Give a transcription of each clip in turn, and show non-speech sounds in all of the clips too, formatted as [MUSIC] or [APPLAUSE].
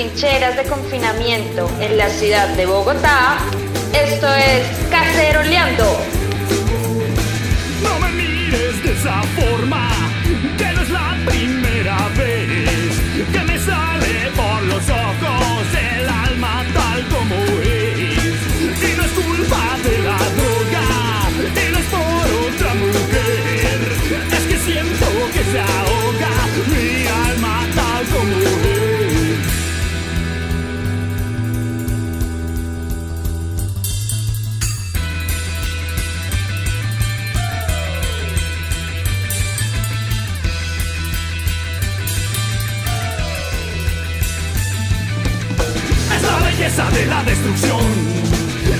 trincheras de confinamiento en la ciudad de Bogotá, esto es Caceroleando. No me mires de esa forma, de la destrucción,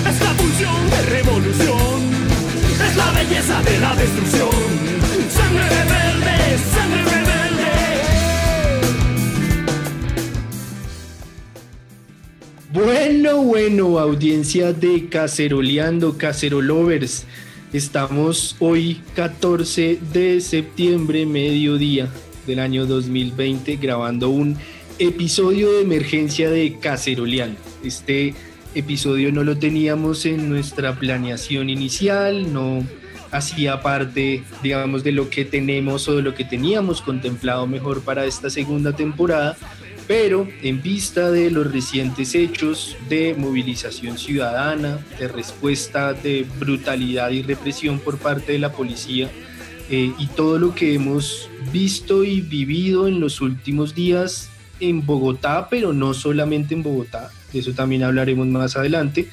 es la pulsión de revolución, es la belleza de la destrucción. Sangre rebelde, sangre rebelde. Bueno, bueno, audiencia de Caceroleando, Cacerolovers. Estamos hoy 14 de septiembre, mediodía del año 2020, grabando un episodio de emergencia de Caceroleando. Este episodio no lo teníamos en nuestra planeación inicial, no hacía parte, digamos, de lo que tenemos o de lo que teníamos contemplado mejor para esta segunda temporada, pero en vista de los recientes hechos de movilización ciudadana, de respuesta de brutalidad y represión por parte de la policía, eh, y todo lo que hemos visto y vivido en los últimos días en Bogotá, pero no solamente en Bogotá, de eso también hablaremos más adelante,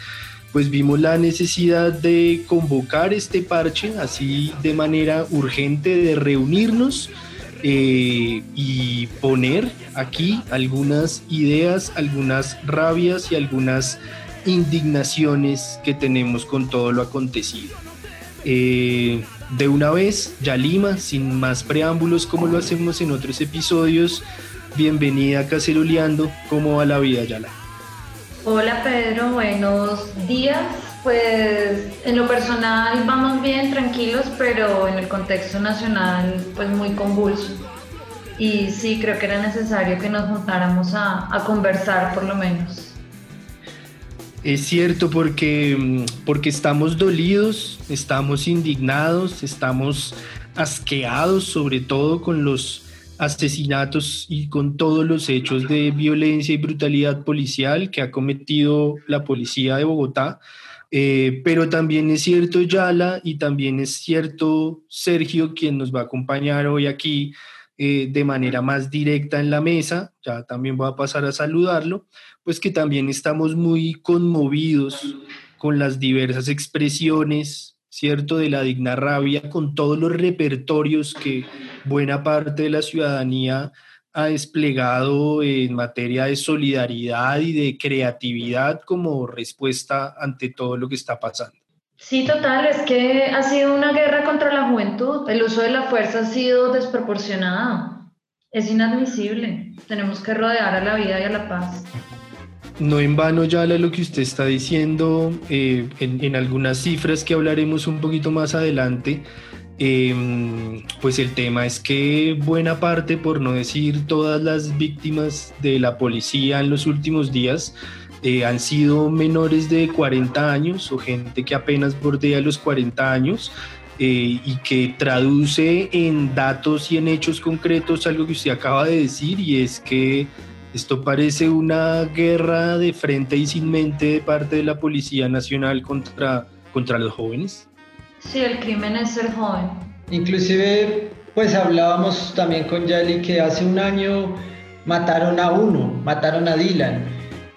pues vimos la necesidad de convocar este parche así de manera urgente, de reunirnos eh, y poner aquí algunas ideas, algunas rabias y algunas indignaciones que tenemos con todo lo acontecido. Eh, de una vez, Yalima, sin más preámbulos como lo hacemos en otros episodios, bienvenida a Caceroleando, ¿cómo va la vida, Yala? Hola Pedro, buenos días. Pues en lo personal vamos bien, tranquilos, pero en el contexto nacional pues muy convulso. Y sí, creo que era necesario que nos juntáramos a, a conversar por lo menos. Es cierto porque, mm, porque estamos dolidos, estamos indignados, estamos asqueados sobre todo con los asesinatos y con todos los hechos de violencia y brutalidad policial que ha cometido la policía de Bogotá. Eh, pero también es cierto Yala y también es cierto Sergio, quien nos va a acompañar hoy aquí eh, de manera más directa en la mesa, ya también voy a pasar a saludarlo, pues que también estamos muy conmovidos con las diversas expresiones, ¿cierto?, de la digna rabia, con todos los repertorios que buena parte de la ciudadanía ha desplegado en materia de solidaridad y de creatividad como respuesta ante todo lo que está pasando. Sí, total, es que ha sido una guerra contra la juventud. El uso de la fuerza ha sido desproporcionado. Es inadmisible. Tenemos que rodear a la vida y a la paz. No en vano, Yala, lo que usted está diciendo, eh, en, algunas cifras que hablaremos un poquito más adelante, eh, pues el tema es que buena parte, por no decir todas las víctimas de la policía en los últimos días, eh, han sido menores de 40 años o gente que apenas bordea los 40 años. Eh, y que traduce en datos y en hechos concretos algo que usted acaba de decir y es que esto parece una guerra de frente y sin mente de parte de la Policía Nacional contra, contra los jóvenes. Sí, el crimen es ser joven. Inclusive, pues hablábamos también con Yali que hace un año mataron a uno, mataron a Dylan.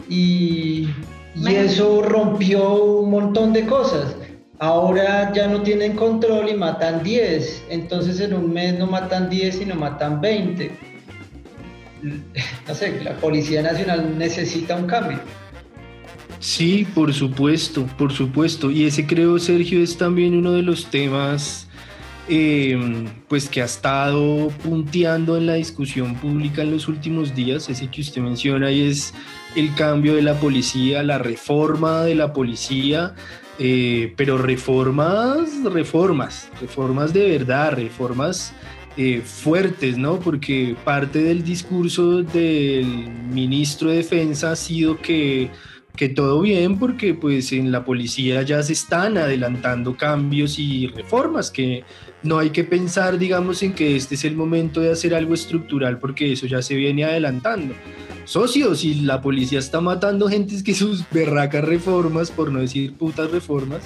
Y, y eso rompió un montón de cosas. Ahora ya no tienen control y matan 10. Entonces en un mes no matan 10, sino matan 20 no sé, la Policía Nacional necesita un cambio. Sí, por supuesto, por supuesto. Y ese creo, Sergio, es también uno de los temas eh, pues que ha estado punteando en la discusión pública en los últimos días, ese que usted menciona y es el cambio de la policía, la reforma de la policía, eh, pero reformas, reformas, reformas de verdad, reformas eh, fuertes, ¿no? Porque parte del discurso del ministro de Defensa ha sido que, que todo bien porque pues en la policía ya se están adelantando cambios y reformas, que no hay que pensar, digamos, en que este es el momento de hacer algo estructural porque eso ya se viene adelantando. Socios, y la policía está matando gente que sus berracas reformas, por no decir putas reformas,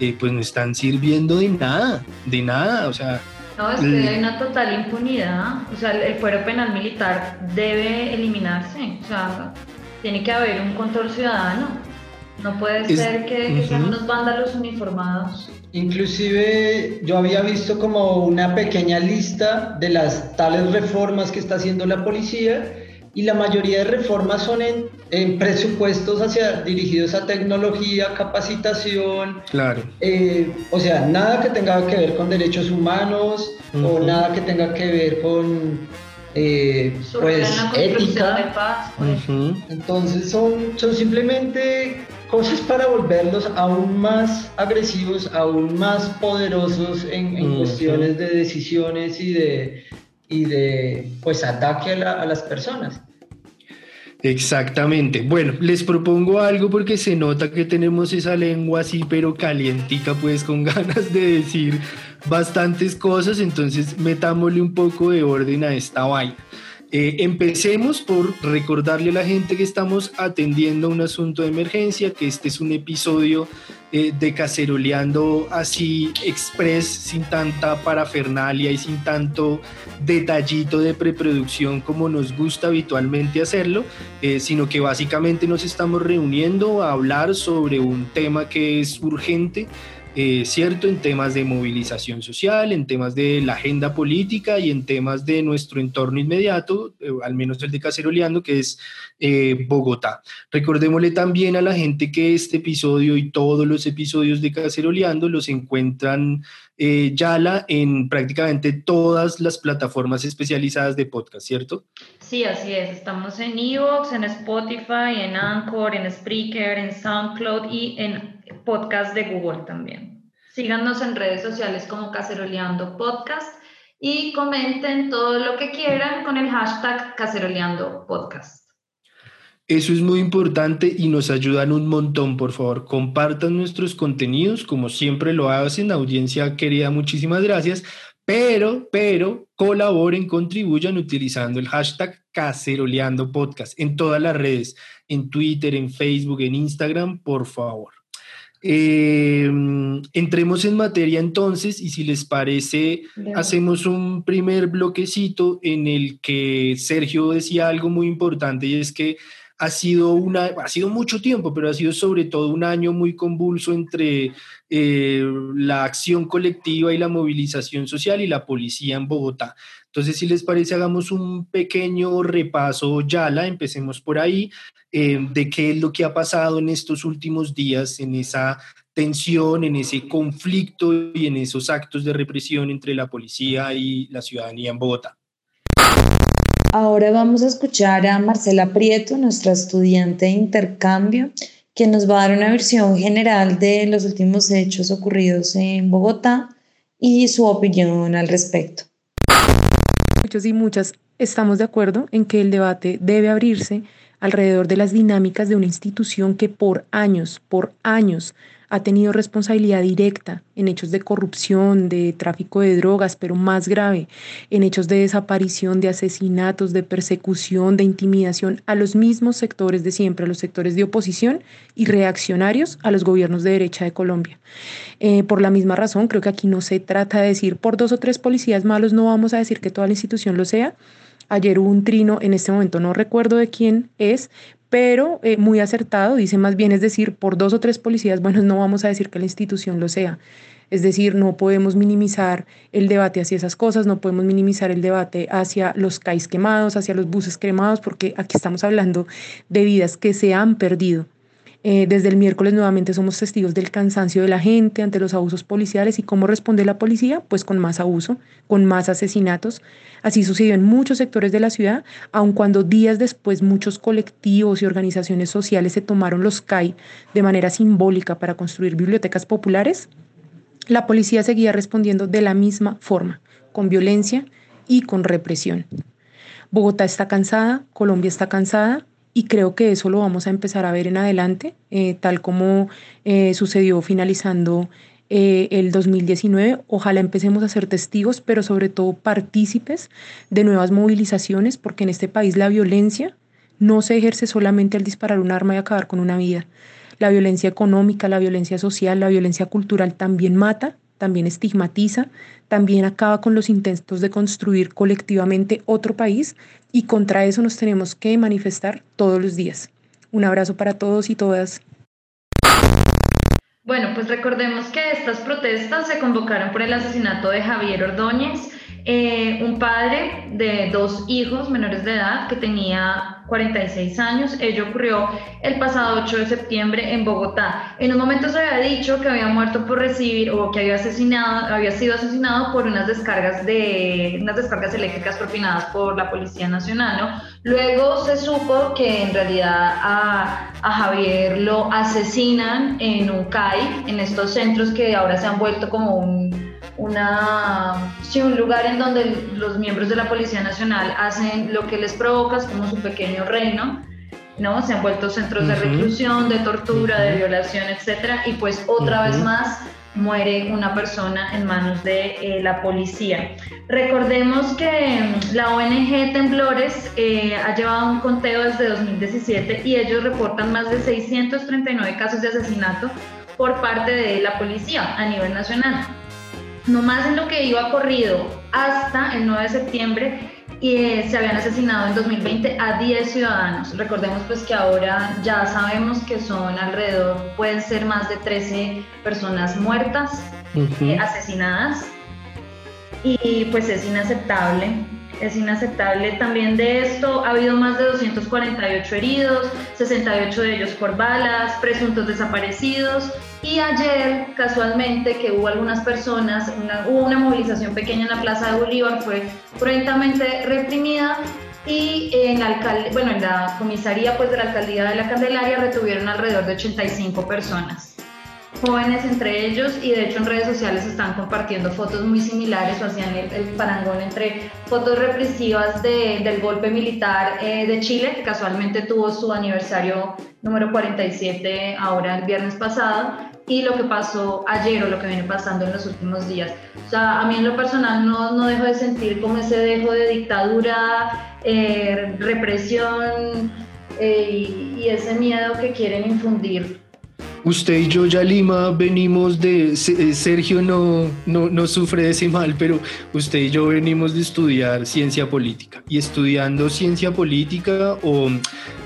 eh, pues no están sirviendo de nada, de nada, o sea no, es que hay una total impunidad. O sea, el fuero penal militar debe eliminarse. O sea, tiene que haber un control ciudadano. No puede ser que, sean unos vándalos uniformados. Inclusive yo había visto como una pequeña lista de las tales reformas que está haciendo la policía y la mayoría de reformas son en, presupuestos hacia, dirigidos a tecnología, capacitación. Claro. Eh, o sea, nada que tenga que ver con derechos humanos o nada que tenga que ver con eh, pues, ética. Pues. Entonces son, son simplemente cosas para volverlos aún más agresivos, aún más poderosos en, cuestiones de decisiones y de, y de pues ataque a las personas. Exactamente. Bueno, les propongo algo porque se nota que tenemos esa lengua así, pero calientica, pues con [LAUGHS] ganas de decir bastantes cosas, entonces metámosle un poco de orden a esta vaina. Eh, empecemos por recordarle a la gente que estamos atendiendo un asunto de emergencia, que este es un episodio eh, de caceroleando así express, sin tanta parafernalia y sin tanto detallito de preproducción como nos gusta habitualmente hacerlo, eh, sino que básicamente nos estamos reuniendo a hablar sobre un tema que es urgente eh, ¿cierto? En temas de movilización social, en temas de la agenda política y en temas de nuestro entorno inmediato, eh, al menos el de Caceroleando, que es eh, Bogotá. Recordémosle también a la gente que este episodio y todos los episodios de Caceroleando los encuentran ya en prácticamente todas las plataformas especializadas de podcast, ¿cierto? Sí, así es. Estamos en Evox, en Spotify, en Anchor, en Spreaker, en SoundCloud y en podcast de Google también. Síganos en redes sociales como Caceroleando Podcast y comenten todo lo que quieran con el hashtag Caceroleando Podcast. Eso es muy importante y nos ayudan un montón, por favor. Compartan nuestros contenidos, como siempre lo hacen, audiencia querida, muchísimas gracias. Pero, pero, colaboren, contribuyan utilizando el hashtag Caceroleando Podcast en todas las redes, en Twitter, en Facebook, en Instagram, por favor. Eh, entremos en materia entonces y si les parece, hacemos un primer bloquecito en el que Sergio decía algo muy importante y es que ha sido, una, ha sido mucho tiempo, pero ha sido sobre todo un año muy convulso entre eh, la acción colectiva y la movilización social y la policía en Bogotá. Entonces, si les parece, hagamos un pequeño repaso, Yala, empecemos por ahí, eh, de qué es lo que ha pasado en estos últimos días, en esa tensión, en ese conflicto y en esos actos de represión entre la policía y la ciudadanía en Bogotá. Ahora vamos a escuchar a Marcela Prieto, nuestra estudiante de intercambio, que nos va a dar una versión general de los últimos hechos ocurridos en Bogotá y su opinión al respecto. Muchos y muchas estamos de acuerdo en que el debate debe abrirse alrededor de las dinámicas de una institución que por años, por años, ha tenido responsabilidad directa en hechos de corrupción, de tráfico de drogas, pero más grave, en hechos de desaparición, de asesinatos, de persecución, de intimidación a los mismos sectores de siempre, a los sectores de oposición y reaccionarios a los gobiernos de derecha de Colombia. Eh, por la misma razón, creo que aquí no se trata de decir por dos o tres policías malos, no vamos a decir que toda la institución lo sea, Ayer hubo un trino, en este momento no recuerdo de quién es, pero eh, muy acertado, dice más bien, es decir, por dos o tres policías, bueno, no vamos a decir que la institución lo sea. Es decir, no podemos minimizar el debate hacia esas cosas, no podemos minimizar el debate hacia los CAIs quemados, hacia los buses quemados, porque aquí estamos hablando de vidas que se han perdido. Eh, desde el miércoles nuevamente somos testigos del cansancio de la gente ante los abusos policiales y cómo responde la policía, pues con más abuso, con más asesinatos, Así sucedió en muchos sectores de la ciudad, aun cuando días después muchos colectivos y organizaciones sociales se tomaron los CAI de manera simbólica para construir bibliotecas populares, la policía seguía respondiendo de la misma forma, con violencia y con represión. Bogotá está cansada, Colombia está cansada y creo que eso lo vamos a empezar a ver en adelante, eh, tal como eh, sucedió finalizando eh, el 2019. Ojalá empecemos a ser testigos, pero sobre todo partícipes de nuevas movilizaciones, porque en este país la violencia no se ejerce solamente al disparar un arma y acabar con una vida. La violencia económica, la violencia social, la violencia cultural también mata, también estigmatiza, también acaba con los intentos de construir colectivamente otro país y contra eso nos tenemos que manifestar todos los días. Un abrazo para todos y todas. Bueno, pues recordemos que estas protestas se convocaron por el asesinato de Javier Ordóñez, eh, un padre de dos hijos menores de edad que tenía 46 años. Ello ocurrió el pasado 8 de septiembre en Bogotá. En un momento se había dicho que había muerto por recibir o que había asesinado, había sido asesinado por unas descargas de unas descargas eléctricas propinadas por la Policía Nacional. Luego se supo que en realidad a, a Javier lo asesinan en un CAI, en estos centros que ahora se han vuelto como un una, sí, un lugar en donde los miembros de la Policía Nacional hacen lo que les provoca, como su pequeño reino, ¿no? Se han vuelto centros de reclusión, de tortura, de violación, etc. Y pues otra vez más muere una persona en manos de eh, la policía. Recordemos que mm, la ONG Temblores eh, ha llevado un conteo desde 2017 y ellos reportan más de 639 casos de asesinato por parte de la policía a nivel nacional más en lo que iba corrido hasta el 9 de septiembre y eh, se habían asesinado en 2020 a 10 ciudadanos. Recordemos pues que ahora ya sabemos que son alrededor, pueden ser más de 13 personas muertas, eh, asesinadas y pues es inaceptable es inaceptable. También de esto ha habido más de 248 heridos, 68 de ellos por balas, presuntos desaparecidos. Y ayer, casualmente, que hubo algunas personas, hubo una movilización pequeña en la Plaza de Bolívar, fue cruentamente reprimida y en la, bueno, en la comisaría pues, de la alcaldía de la Candelaria retuvieron alrededor de 85 personas jóvenes entre ellos y de hecho en redes sociales están compartiendo fotos muy similares o hacían el, parangón entre fotos represivas del golpe militar eh, de Chile, que casualmente tuvo su aniversario número 47 ahora el viernes pasado, y lo que pasó ayer o lo que viene pasando en los últimos días. O sea, a mí en lo personal no, no dejo de sentir como ese dejo de dictadura, eh, represión eh, y ese miedo que quieren infundir Usted y yo, ya Lima, venimos de. Eh, Sergio no, no, no, sufre de ese mal, pero usted y yo venimos de estudiar ciencia política. Y estudiando ciencia política o,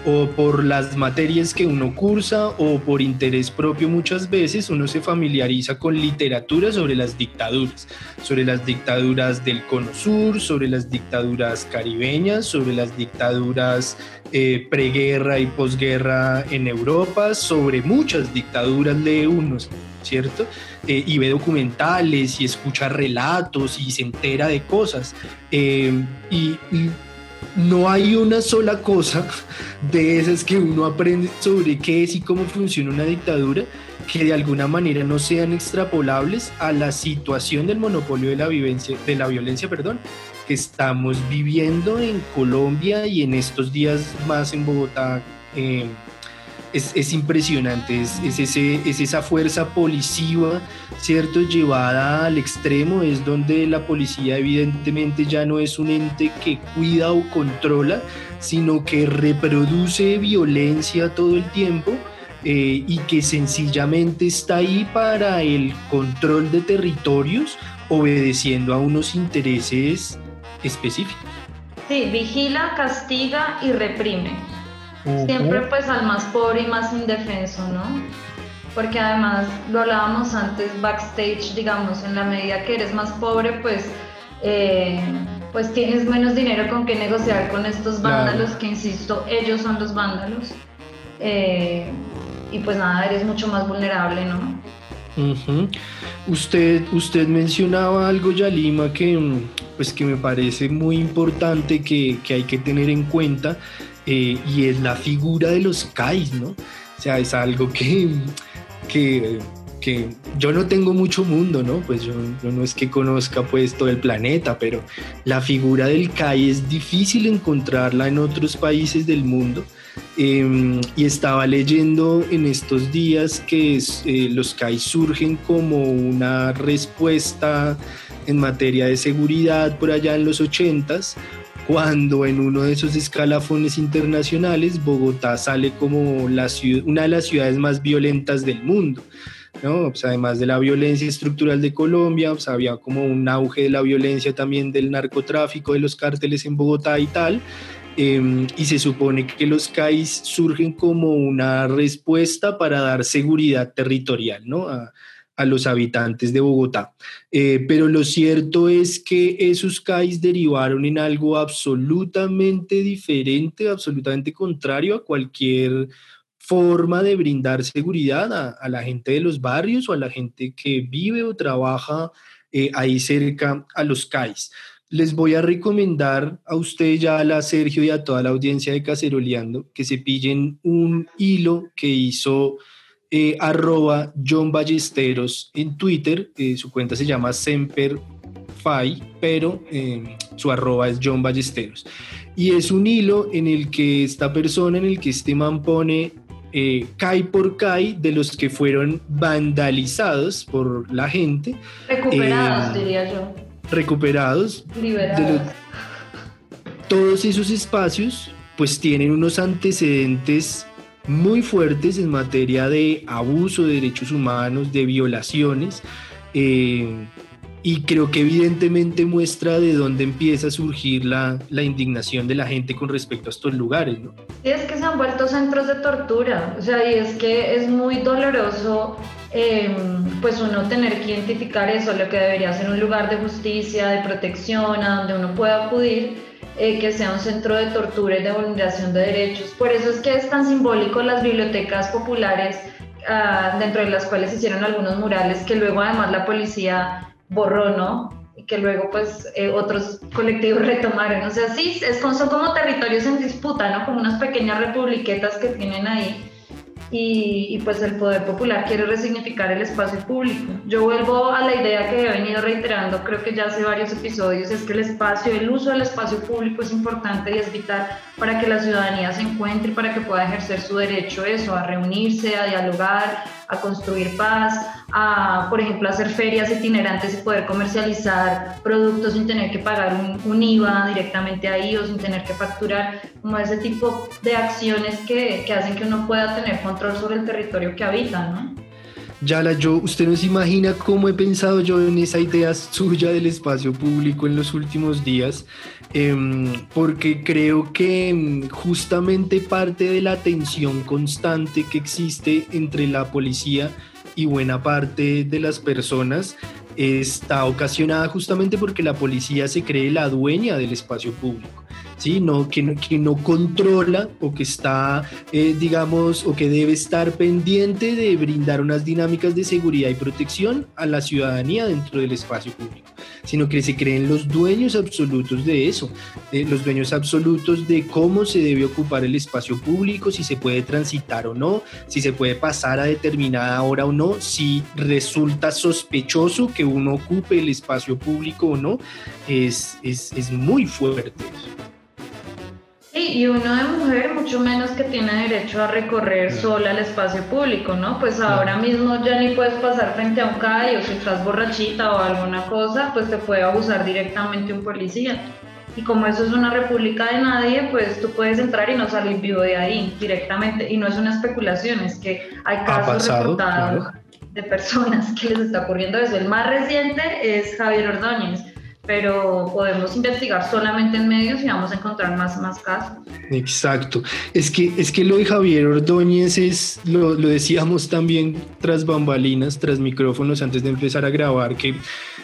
o por las materias que uno cursa o por interés propio, muchas veces uno se familiariza con literatura sobre las dictaduras, sobre las dictaduras del Cono Sur, sobre las dictaduras caribeñas, sobre las dictaduras eh, preguerra y posguerra en Europa, sobre muchas dictaduras dictaduras lee uno, ¿cierto? Eh, y ve documentales y escucha relatos y se entera de cosas. Eh, y, no hay una sola cosa de esas que uno aprende sobre qué es y cómo funciona una dictadura que de alguna manera no sean extrapolables a la situación del monopolio de la, vivencia, de la violencia perdón, que estamos viviendo en Colombia y en estos días más en Bogotá. Eh, es, impresionante, es, ese, es esa fuerza policiva, ¿cierto? Llevada al extremo, es donde la policía evidentemente ya no es un ente que cuida o controla, sino que reproduce violencia todo el tiempo. Eh, y que sencillamente está ahí para el control de territorios, obedeciendo a unos intereses específicos. Sí, vigila, castiga y reprime. Siempre pues al más pobre y más indefenso, ¿no? Porque además lo hablábamos antes backstage, digamos, en la medida que eres más pobre, pues, eh, pues tienes menos dinero con que negociar con estos vándalos, que insisto, ellos son los vándalos. Eh, y pues nada, eres mucho más vulnerable, ¿no? Usted, usted mencionaba algo, Yalima, que, pues, que me parece muy importante que, que hay que tener en cuenta eh, y es la figura de los CAIs, ¿no? O sea, es algo que, que que yo no tengo mucho mundo, ¿no? Pues yo, no es que conozca pues todo el planeta, pero la figura del CAI es difícil encontrarla en otros países del mundo. Em, y estaba leyendo en estos días que eh, los CAI surgen como una respuesta en materia de seguridad por allá en los ochentas cuando en uno de esos escalafones internacionales Bogotá sale como la una de las ciudades más violentas del mundo. ¿no? Pues además de la violencia estructural de Colombia, pues había como un auge de la violencia también del narcotráfico, de los cárteles en Bogotá y tal. Em, y se supone que los CAIs surgen como una respuesta para dar seguridad territorial ¿no? a, a los habitantes de Bogotá. Eh, pero lo cierto es que esos CAIs derivaron en algo absolutamente diferente, absolutamente contrario a cualquier forma de brindar seguridad a, la gente de los barrios o a la gente que vive o trabaja eh, ahí cerca a los CAIs. Les voy a recomendar a usted ya, a Sergio y a toda la audiencia de Caceroleando que se pillen un hilo que hizo eh, arroba John Ballesteros en Twitter. Eh, su cuenta se llama Semperfy, pero eh, su arroba es John Ballesteros. Y es un hilo en el que esta persona, en el que este man pone Kai por Kai de los que fueron vandalizados por la gente. Recuperados, diría yo. Recuperados. Liberados. todos esos espacios pues tienen unos antecedentes muy fuertes en materia de abuso de derechos humanos, de violaciones, eh, y creo que evidentemente muestra de dónde empieza a surgir la, la, indignación de la gente con respecto a estos lugares, ¿no? Y es que se han vuelto centros de tortura, o sea, y es que es muy doloroso em, pues uno tener que identificar eso, lo que debería ser un lugar de justicia, de protección, a donde uno pueda acudir eh, que sea un centro de tortura y de vulneración de derechos. Por eso es que es tan simbólico las bibliotecas populares, ah, dentro de las cuales hicieron algunos murales que luego además la policía borró, ¿no? Y que luego pues eh, otros colectivos [LAUGHS] retomaron. O sea, sí, es, son como territorios en disputa, ¿no? Como unas pequeñas republiquetas que tienen ahí y, pues el poder popular quiere resignificar el espacio público. Yo vuelvo a la idea que he venido reiterando, creo que ya hace varios episodios, es que el espacio, el uso del espacio público es importante y es vital para que la ciudadanía se encuentre y para que pueda ejercer su derecho eso, a reunirse, a dialogar, a construir paz, a, por ejemplo, hacer ferias itinerantes y poder comercializar productos sin tener que pagar un, IVA directamente ahí o sin tener que facturar, como ese tipo de acciones que, que hacen que uno pueda tener control sobre el territorio que habita, ¿no? Yala, yo, usted no se imagina cómo he pensado yo en esa idea suya del espacio público en los últimos días, em, porque creo que em, justamente parte de la tensión constante que existe entre la policía y buena parte de las personas está ocasionada justamente porque la policía se cree la dueña del espacio público. ¿Sí? No, que, no, que no controla o que está, eh, digamos, o que debe estar pendiente de brindar unas dinámicas de seguridad y protección a la ciudadanía dentro del espacio público, sino que se creen los dueños absolutos de eso, los dueños absolutos de cómo se debe ocupar el espacio público, si se puede transitar o no, si se puede pasar a determinada hora o no, si resulta sospechoso que uno ocupe el espacio público o no, es, es, es muy fuerte y uno de mujer mucho menos que tiene derecho a recorrer sola el espacio público, ¿no? Pues ahora mismo ya ni puedes pasar frente a un CAI o si estás borrachita o alguna cosa, pues te puede abusar directamente un policía. Y como eso es una república de nadie, pues tú puedes entrar y no salir vivo de ahí directamente. Y no es una especulación, es que hay casos reportados de personas que les está ocurriendo eso. El más reciente es Javier Ordóñez pero podemos investigar solamente en medios y vamos a encontrar más, más casos. Exacto. Es que, es que lo de Javier Ordóñez es, lo, lo decíamos también tras bambalinas, tras micrófonos, antes de empezar a grabar, que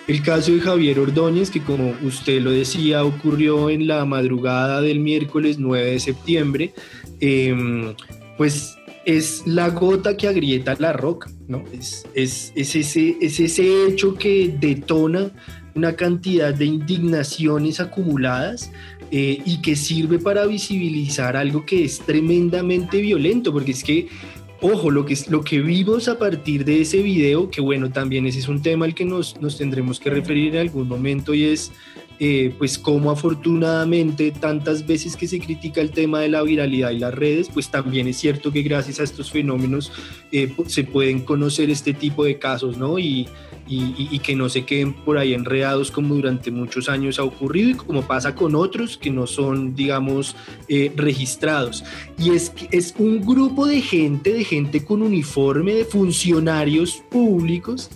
el caso de Javier Ordóñez, que como usted lo decía, ocurrió en la madrugada del miércoles 9 de septiembre, em, pues es la gota que agrieta la roca, ¿no? Es, es, es, ese, es ese hecho que detona una cantidad de indignaciones acumuladas eh, y que sirve para visibilizar algo que es tremendamente violento, porque es que ojo, lo que, lo que vimos a partir de ese video, que bueno, también ese es un tema al que nos, nos tendremos que referir en algún momento y es eh, pues como afortunadamente tantas veces que se critica el tema de la viralidad y las redes, pues también es cierto que gracias a estos fenómenos eh, se pueden conocer este tipo de casos, ¿no? Y, y, que no se queden por ahí enredados como durante muchos años ha ocurrido y como pasa con otros que no son, digamos, eh, registrados. Y es, es un grupo de gente, de gente con uniforme, de funcionarios públicos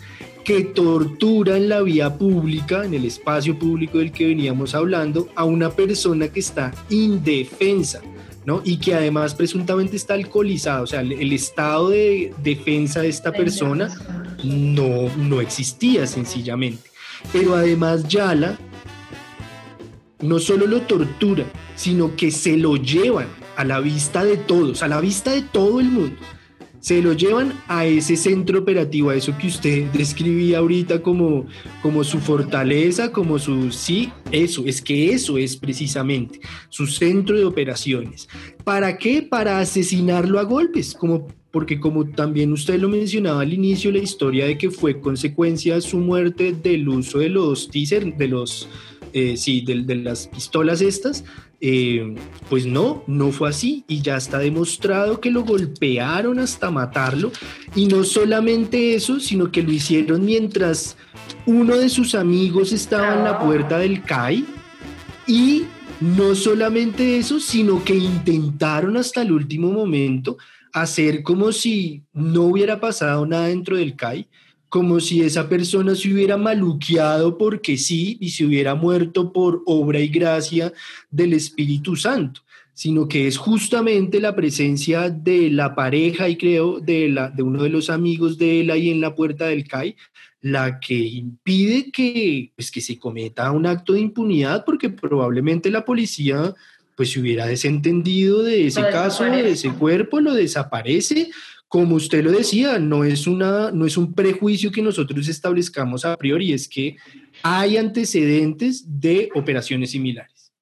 que tortura en la vía pública, en el espacio público del que veníamos hablando, a una persona que está indefensa. ¿no? Y que además presuntamente está alcoholizada, o sea, el, estado de defensa de esta persona no, no existía sencillamente. Pero además Yala no solo lo tortura, sino que se lo llevan a la vista de todos, a la vista de todo el mundo se lo llevan a ese centro operativo, a eso que usted describía ahorita como, como su fortaleza, como su, sí, eso, es que eso es precisamente su centro de operaciones. ¿Para qué? Para asesinarlo a golpes, como porque como también usted lo mencionaba al inicio, la historia de que fue consecuencia de su muerte del uso de los teaser, de los, eh, sí, de, de las pistolas estas, eh, pues no, no fue así y ya está demostrado que lo golpearon hasta matarlo. Y no solamente eso, sino que lo hicieron mientras uno de sus amigos estaba en la puerta del CAI. Y no solamente eso, sino que intentaron hasta el último momento hacer como si no hubiera pasado nada dentro del CAI como si esa persona se hubiera maluqueado porque sí y se hubiera muerto por obra y gracia del Espíritu Santo, sino que es justamente la presencia de la pareja y creo de, la, de uno de los amigos de él ahí en la puerta del CAI la que impide que, pues, que se cometa un acto de impunidad porque probablemente la policía pues se hubiera desentendido de ese caso, de ese cuerpo, lo desaparece como usted lo decía, no es, una, no es un prejuicio que nosotros establezcamos a priori, es que hay antecedentes de operaciones similares.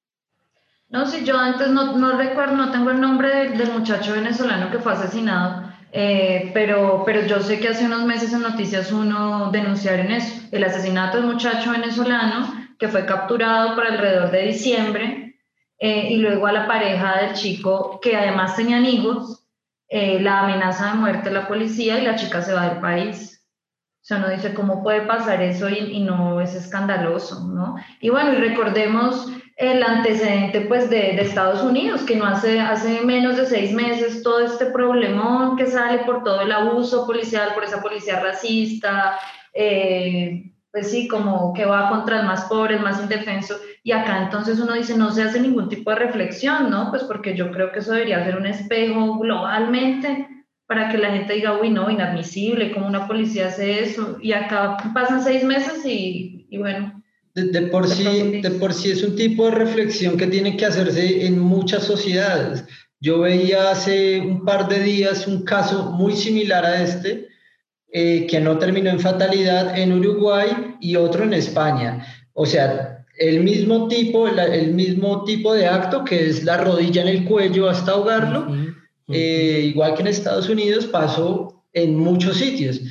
No, si yo antes no, no recuerdo, no tengo el nombre del, muchacho venezolano que fue asesinado, eh, pero, pero yo sé que hace unos meses en Noticias Uno denunciaron eso, el asesinato del muchacho venezolano que fue capturado por alrededor de diciembre eh, y luego a la pareja del chico que además tenían hijos eh, la amenaza de muerte a la policía y la chica se va del país. O sea, uno dice, ¿cómo puede pasar eso y, no es escandaloso, no? Y bueno, y recordemos el antecedente pues de, de, Estados Unidos, que no hace, hace menos de seis meses todo este problemón que sale por todo el abuso policial, por esa policía racista, eh, pues sí, como que va contra el más pobre, el más indefenso. Y acá entonces uno dice, no se hace ningún tipo de reflexión, ¿no? Pues porque yo creo que eso debería ser un espejo globalmente para que la gente diga, uy, no, inadmisible, ¿cómo una policía hace eso? Y acá pasan seis meses y, y bueno. De, por sí, de por sí es un tipo de reflexión que tiene que hacerse en muchas sociedades. Yo veía hace un par de días un caso muy similar a este, eh, que no terminó en fatalidad en Uruguay y otro en España. O sea, el mismo tipo, el mismo tipo de acto que es la rodilla en el cuello hasta ahogarlo, eh, igual que en Estados Unidos pasó en muchos sitios.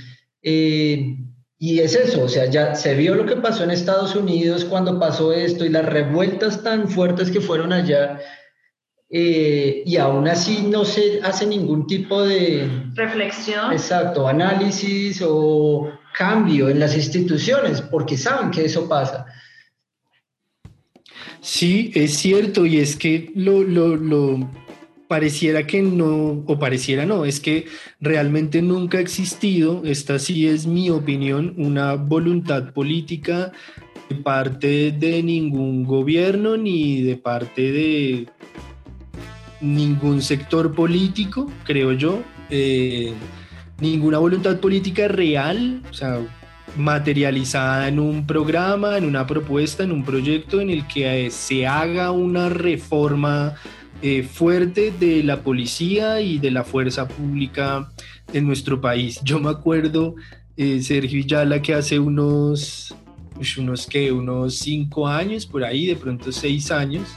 Eh, y es eso, o sea, ya se vio lo que pasó en Estados Unidos cuando pasó esto y las revueltas tan fuertes que fueron allá. Eh, y aún así no se hace ningún tipo de reflexión. Exacto, análisis o cambio en las instituciones, porque saben que eso pasa. Sí, es cierto, y es que lo, lo, pareciera que no, o pareciera no, es que realmente nunca ha existido, esta sí es mi opinión, una voluntad política de parte de ningún gobierno ni de parte de ningún sector político, creo yo, eh, ninguna voluntad política real, o sea, materializada en un programa, en una propuesta, en un proyecto en el que eh, se haga una reforma eh, fuerte de la policía y de la fuerza pública en nuestro país. Yo me acuerdo, eh, Sergio Yala, que hace unos, unos, ¿qué? unos cinco años, por ahí, de pronto seis años,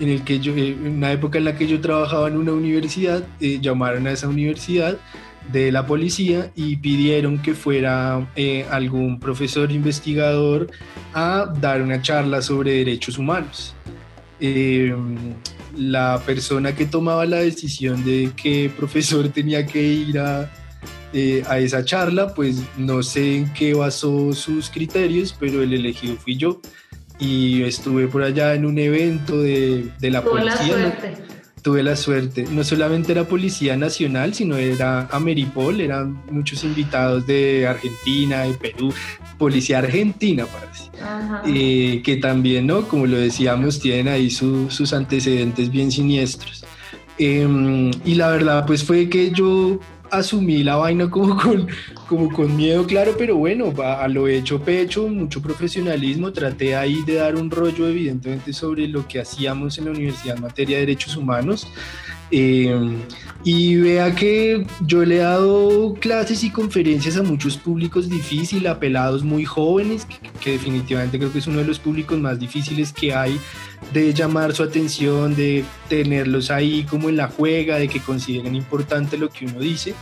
en el que yo, en una época en la que yo trabajaba en una universidad, eh, llamaron a esa universidad de la policía y pidieron que fuera eh, algún profesor investigador a dar una charla sobre derechos humanos. Eh, la persona que tomaba la decisión de qué profesor [LAUGHS] tenía que ir a, eh, a esa charla, pues no sé en qué basó sus criterios, pero el elegido fui yo. Y estuve por allá en un evento de, de la policía tuve la suerte. No solamente era Policía Nacional, sino era Ameripol, eran muchos invitados de Argentina, de Perú, Policía Argentina, parece. Eh, que también, ¿no? Como lo decíamos, tienen ahí sus antecedentes bien siniestros. Em, y la verdad, pues fue que yo asumí la vaina como con, como con miedo, claro, pero bueno, a lo hecho pecho, mucho profesionalismo, traté ahí de dar un rollo evidentemente sobre lo que hacíamos en la universidad en materia de derechos humanos. Eh, y vea que yo le he dado clases y conferencias a muchos públicos difíciles, a pelados muy jóvenes, que definitivamente creo que es uno de los públicos más difíciles que hay de llamar su atención, de tenerlos ahí como en la juega, de que consideren importante lo que uno dice.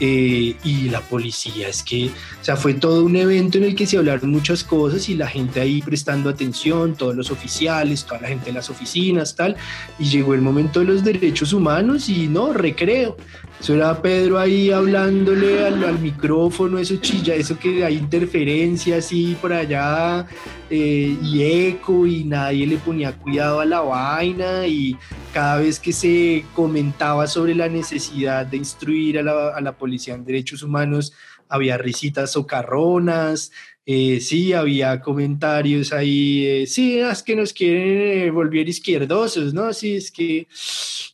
Eh, y la policía, es que, o sea, fue todo un evento en el que se hablaron muchas cosas y la gente ahí prestando atención, todos los oficiales, toda la gente de las oficinas, tal, y llegó el momento de los derechos humanos y no, recreo. Eso era Pedro ahí hablándole al, micrófono, eso chilla, eso que hay interferencia así por allá eh, y eco y nadie le ponía cuidado a la vaina y cada vez que se comentaba sobre la necesidad de instruir a la, a la policía en derechos humanos, había risitas socarronas, eh, sí, había comentarios ahí, eh, sí, es que nos quieren eh, volver izquierdosos, ¿no? Sí, es que,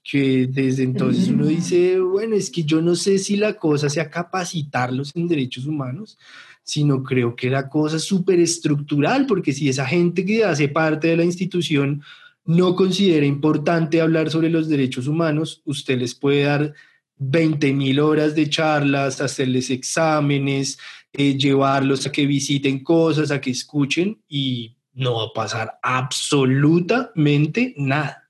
que desde entonces uno dice, bueno, es que yo no sé si la cosa sea capacitarlos en derechos humanos, sino creo que la cosa es súper estructural, porque si esa gente que hace parte de la institución no considera importante hablar sobre los derechos humanos, usted les puede dar 20 mil horas de charlas, hacerles exámenes, eh, llevarlos a que visiten cosas, a que escuchen y no va a pasar absolutamente nada.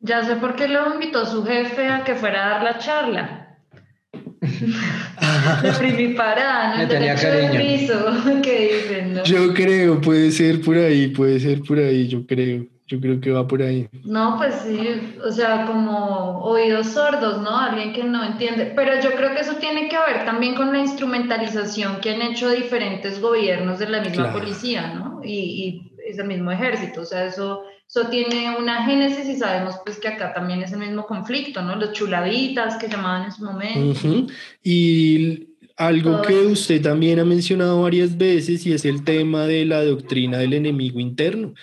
Ya sé por qué lo invitó su jefe a que fuera a dar la charla. De primiparada, ¿no? tenía cariño. [LAUGHS] ¿Qué dicen, no? Yo creo, puede ser por ahí, puede ser por ahí, yo creo. Yo creo que va por ahí. No, pues sí, o sea, como oídos sordos, ¿no? Alguien que no entiende. Pero yo creo que eso tiene que ver también con la instrumentalización que han hecho diferentes gobiernos de la misma policía, ¿no? Y, y ese mismo ejército. O sea, eso, eso tiene una génesis y sabemos pues que acá también es el mismo conflicto, ¿no? Los chulavitas que llamaban en su momento. Y algo que usted también ha mencionado varias veces y es el tema de la doctrina del enemigo interno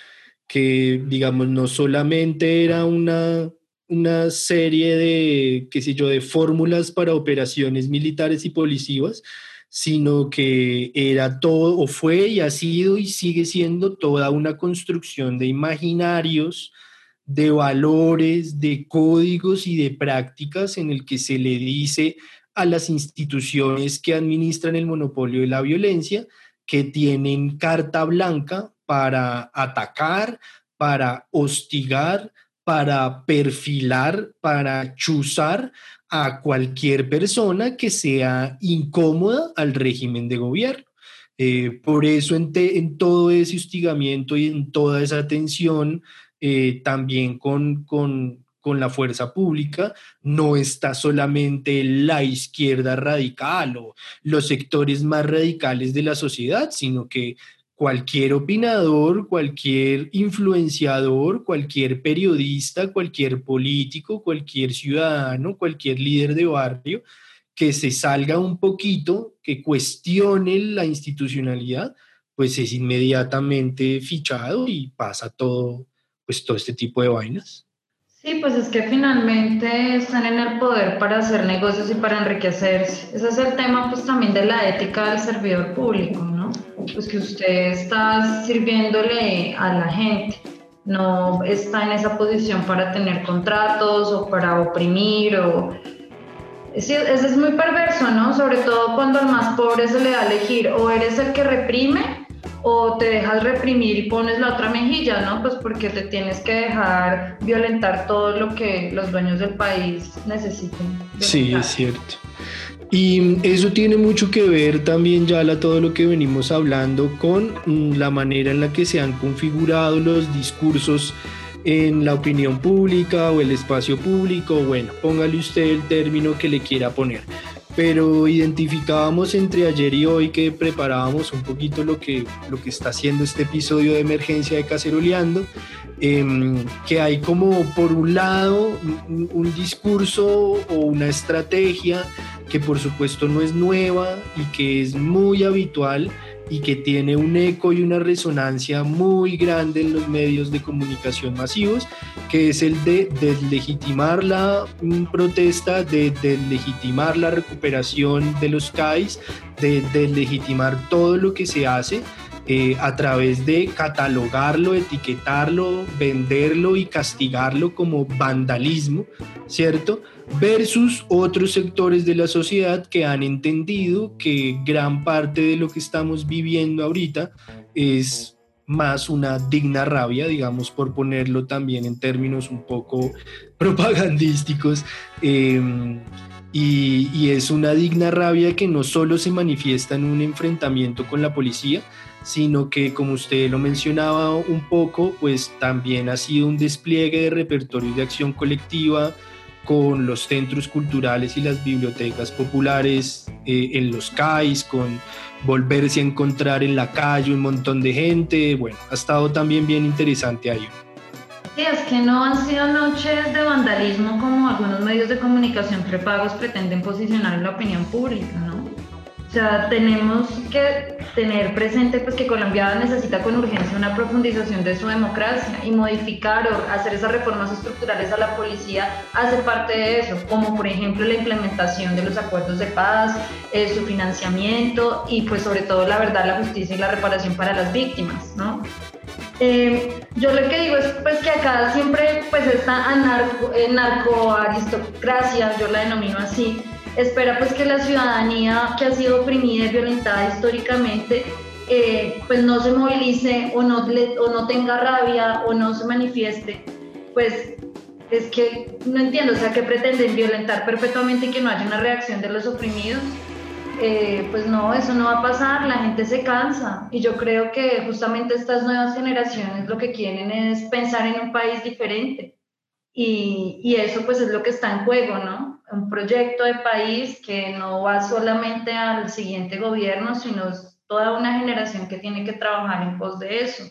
que, digamos, no solamente era una, una serie de, qué sé yo, de fórmulas para operaciones militares y policivas, sino que era todo, o fue y ha sido y sigue siendo toda una construcción de imaginarios, de valores, de códigos y de prácticas en el que se le dice a las instituciones que administran el monopolio de la violencia que tienen carta blanca para atacar, para hostigar, para perfilar, para chuzar a cualquier persona que sea incómoda al régimen de gobierno. Eh, por eso en, todo ese hostigamiento y en toda esa tensión, eh, también con, con, con la fuerza pública, no está solamente la izquierda radical o los sectores más radicales de la sociedad, sino que cualquier opinador, cualquier influenciador, cualquier periodista, cualquier político, cualquier ciudadano, cualquier líder de barrio que se salga un poquito, que cuestione la institucionalidad, pues es inmediatamente fichado y pasa todo, pues todo este tipo de vainas. Sí, pues es que finalmente están en el poder para hacer negocios y para enriquecerse. Ese es el tema pues también de la ética del servidor público. Pues que usted está sirviéndole a la gente, no está en esa posición para tener contratos o para oprimir o... Eso es muy perverso, ¿no? Sobre todo cuando al más pobre se le da a elegir o eres el que reprime o te dejas reprimir y pones la otra mejilla, ¿no? Pues porque te tienes que dejar violentar todo lo que los dueños del país necesiten. Sí, es cierto. Y eso tiene mucho que ver también, ya todo lo que venimos hablando con mm, la manera en la que se han configurado los discursos en la opinión pública o el espacio público, bueno, póngale usted el término que le quiera poner. Pero identificábamos entre ayer y hoy que preparábamos un poquito lo que, lo que está haciendo este episodio de emergencia de Caceroleando, em, que hay como por un lado un, un, discurso o una estrategia que por supuesto no es nueva y que es muy habitual y que tiene un eco y una resonancia muy grande en los medios de comunicación masivos, que es el de deslegitimar la mm, protesta, de deslegitimar la recuperación de los CAIs, de deslegitimar todo lo que se hace eh, a través de catalogarlo, etiquetarlo, venderlo y castigarlo como vandalismo, ¿cierto? Versus otros sectores de la sociedad que han entendido que gran parte de lo que estamos viviendo ahorita es más una digna rabia, digamos, por ponerlo también en términos un poco [LAUGHS] propagandísticos. Em, y, y, es una digna rabia que no solo se manifiesta en un enfrentamiento con la policía, sino que como usted lo mencionaba un poco, pues también ha sido un despliegue de repertorios de acción colectiva con los centros culturales y las bibliotecas populares eh, en los CAIs, con volverse a encontrar en la calle un montón de gente, bueno, ha estado también bien interesante ahí. Sí, es que no han sido noches de vandalismo como algunos medios de comunicación prepagos pretenden posicionar en la opinión pública, ¿no? O sea, tenemos que tener presente pues, que Colombia necesita con urgencia una profundización de su democracia y modificar o hacer esas reformas estructurales a la policía hace parte de eso, como por ejemplo la implementación de los acuerdos de paz, eh, su financiamiento y pues sobre todo la verdad, la justicia y la reparación para las víctimas, ¿no? Eh, yo lo que digo es pues que acá siempre pues esta anarco, eh, narcoaristocracia, yo la denomino así, espera pues que la ciudadanía que ha sido oprimida y violentada históricamente eh, pues no se movilice o no, o no tenga rabia o no se manifieste, pues es que no entiendo, o sea, que pretenden violentar perpetuamente y que no haya una reacción de los oprimidos. Eh, pues no, eso no va a pasar, la gente se cansa y yo creo que justamente estas nuevas generaciones lo que quieren es pensar en un país diferente y, y eso pues es lo que está en juego, ¿no? un proyecto de país que no va solamente al siguiente gobierno, sino toda una generación que tiene que trabajar en pos de eso.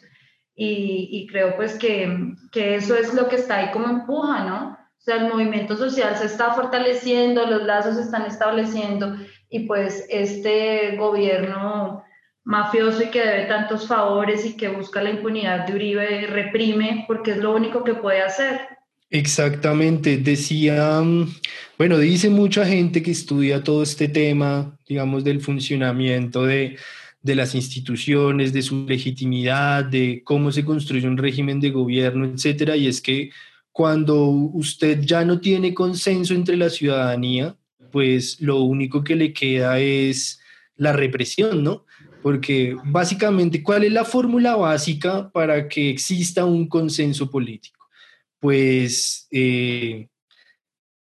Y, y creo pues que, que, eso es lo que está ahí como empuja, ¿no? O sea, el movimiento social se está fortaleciendo, los lazos se están estableciendo y pues este gobierno mafioso y que debe tantos favores y que busca la impunidad de Uribe reprime porque es lo único que puede hacer. Exactamente, decía, bueno, dice mucha gente que estudia todo este tema, digamos, del funcionamiento de, de las instituciones, de su legitimidad, de cómo se construye un régimen de gobierno, etcétera, y es que cuando usted ya no tiene consenso entre la ciudadanía, pues lo único que le queda es la represión, ¿no? Porque básicamente, ¿cuál es la fórmula básica para que exista un consenso político? Pues eh,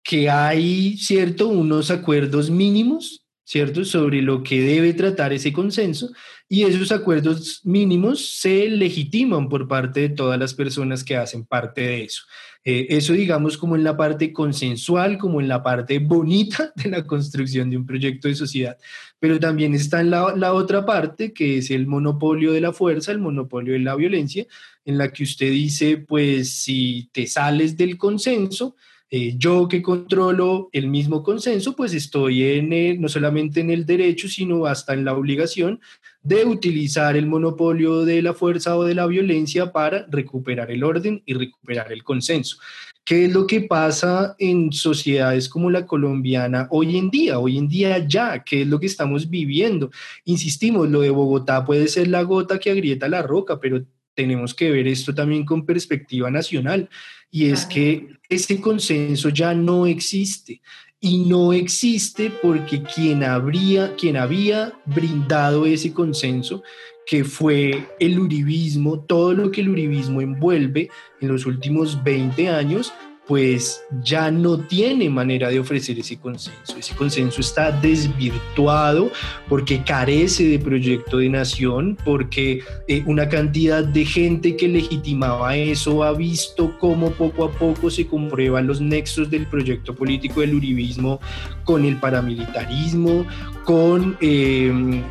que hay, ¿cierto?, unos acuerdos mínimos, ¿cierto?, sobre lo que debe tratar ese consenso y esos acuerdos mínimos se legitiman por parte de todas las personas que hacen parte de eso. Eh, eso digamos como en la parte consensual, como en la parte bonita [LAUGHS] de la construcción de un proyecto de sociedad, pero también está en la, la otra parte que es el monopolio de la fuerza, el monopolio de la violencia, en la que usted dice, pues si te sales del consenso, eh, yo que controlo el mismo consenso, pues estoy en no solamente en el derecho, sino hasta en la obligación de utilizar el monopolio de la fuerza o de la violencia para recuperar el orden y recuperar el consenso. ¿Qué es lo que pasa en sociedades como la colombiana hoy en día? Hoy en día ya, ¿qué es lo que estamos viviendo? Insistimos, lo de Bogotá puede ser la gota que agrieta la roca, pero tenemos que ver esto también con perspectiva nacional y es que ese consenso ya no existe y no existe porque quien, habría, quien había brindado ese consenso, que fue el uribismo, todo lo que el uribismo envuelve en los últimos 20 años, pues ya no tiene manera de ofrecer ese consenso. Ese consenso está desvirtuado porque carece de proyecto de nación, porque eh, una cantidad de gente que legitimaba eso ha visto cómo poco a poco se comprueban los nexos del proyecto político del uribismo con el paramilitarismo, con em,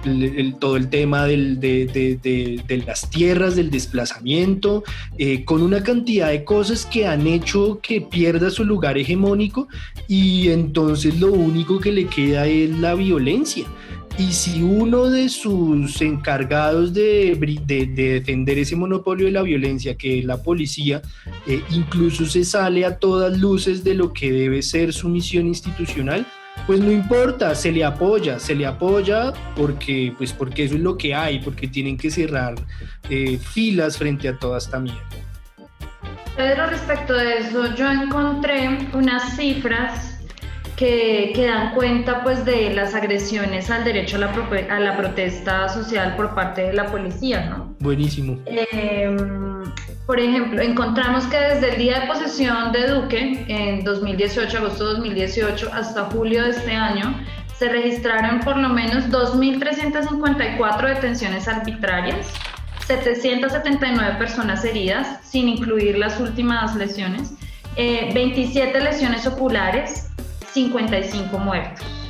todo el tema de, las tierras, del desplazamiento, eh, con una cantidad de cosas que han hecho que pierda su lugar hegemónico y entonces lo único que le queda es la violencia. Y si uno de sus encargados de, defender ese monopolio de la violencia, que es la policía, eh, incluso se sale a todas luces de lo que debe ser su misión institucional, pues no importa, se le apoya, se le apoya porque, pues porque eso es lo que hay, porque tienen que cerrar eh, filas frente a toda esta mierda. Pedro, respecto de eso, yo encontré unas cifras que, que, dan cuenta pues de las agresiones al derecho a la, a la protesta social por parte de la policía, ¿no? Buenísimo. Eh, por ejemplo, encontramos que desde el día de posesión de Duque, en 2018, agosto de 2018, hasta julio de este año, se registraron por lo menos 2.354 detenciones arbitrarias, 779 personas heridas, sin incluir las últimas lesiones, 27 eh, lesiones oculares, 55 muertos.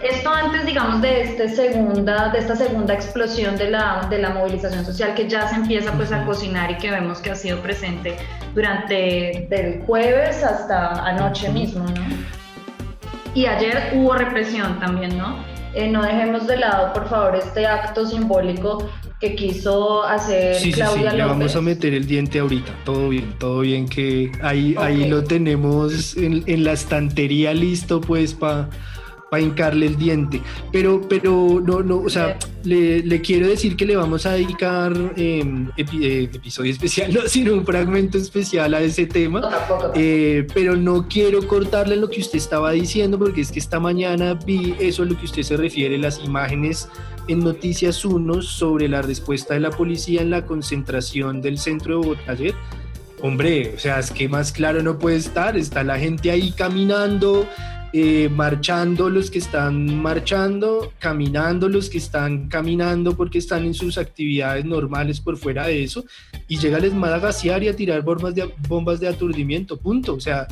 Esto antes, digamos, de, este segunda, de esta segunda explosión de la, de la movilización social que ya se empieza pues a cocinar y que vemos que ha sido presente durante del jueves hasta anoche mismo, ¿no? Y ayer hubo represión también, ¿no? Eh, no dejemos de lado, por favor, este acto simbólico que quiso hacer Claudia sí, Le vamos a meter el diente ahorita. Todo bien, todo bien que ahí, ahí lo tenemos en, en la estantería listo pues para para hincarle el diente. Pero, pero no, no, o sea, le, quiero decir que le vamos a dedicar em, eh, episodio especial, [LAUGHS] no, sino un fragmento especial a ese tema. Eh, pero no quiero cortarle lo que usted estaba diciendo, porque es que esta mañana vi eso a lo que usted se refiere, las imágenes en Noticias 1 sobre la respuesta de la policía en la concentración del centro de Bogotá ayer. Hombre, o sea, es que más claro no puede estar, está la gente ahí caminando, eh, marchando los que están marchando, caminando los que están caminando porque están en sus actividades normales por fuera de eso, y llega el a gasear y a tirar bombas de, bombas de aturdimiento, punto. O sea,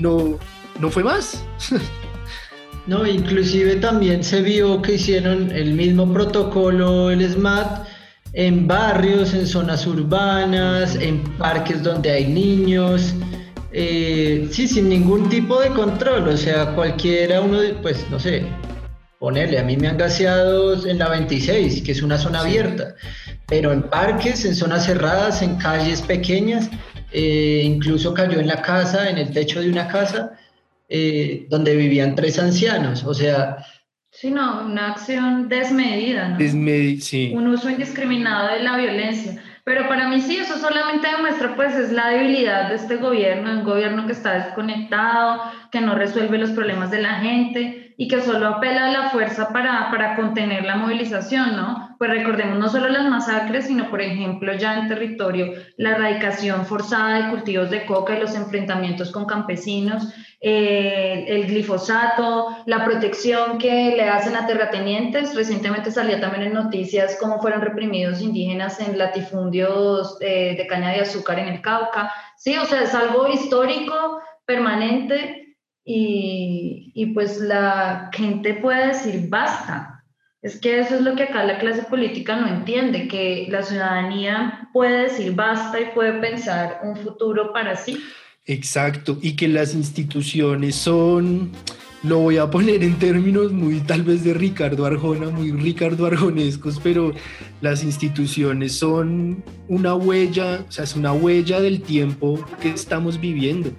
no, no fue más. [LAUGHS] no, inclusive también se vio que hicieron el mismo protocolo el SMAT en barrios, en zonas urbanas, en parques donde hay niños. Eh, sí, sin ningún tipo de control, o sea, cualquiera uno, pues no sé, ponerle, a mí me han gaseado en la 26, que es una zona abierta, pero en parques, en zonas cerradas, en calles pequeñas, eh, incluso cayó en la casa, en el techo de una casa, eh, donde vivían tres ancianos, o sea... Sí, no, una acción desmedida, ¿no? sí. Un uso indiscriminado de la violencia. Pero para mí sí, eso solamente demuestra pues es la debilidad de este gobierno, un gobierno que está desconectado, que no resuelve los problemas de la gente y que solo apela a la fuerza para, para contener la movilización, ¿no? Pues recordemos no solo las masacres, sino por ejemplo ya en territorio la erradicación forzada de cultivos de coca y los enfrentamientos con campesinos, eh, el glifosato, la protección que le hacen a terratenientes. Recientemente salía también en noticias cómo fueron reprimidos indígenas en latifundios eh, de caña de azúcar en el Cauca. Sí, o sea, es algo histórico, permanente y, y pues la gente puede decir basta. Es que eso es lo que acá la clase política no entiende, que la ciudadanía puede decir basta y puede pensar un futuro para sí. Exacto, y que las instituciones son, lo voy a poner en términos muy tal vez de Ricardo Arjona, muy Ricardo Arjonescos, pero las instituciones son una huella, o sea, es una huella del tiempo que estamos viviendo.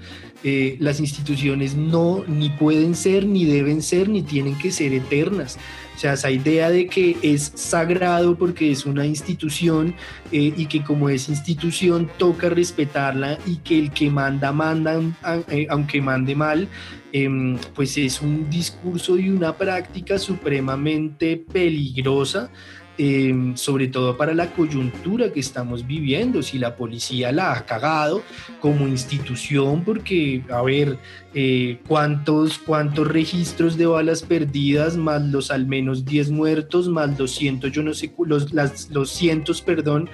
Eh, las instituciones no ni pueden ser, ni deben ser, ni tienen que ser eternas. O sea, esa idea de que es sagrado porque es una institución eh, y que como es institución toca respetarla y que el que manda, manda, eh, aunque mande mal, em, pues es un discurso y una práctica supremamente peligrosa Em, sobre todo para la coyuntura que estamos viviendo, si la policía la ha cagado como institución, porque, a ver, eh, ¿cuántos, cuántos registros de balas perdidas, más los al menos 10 muertos, más los cientos, yo no sé, los, las, los cientos, perdón,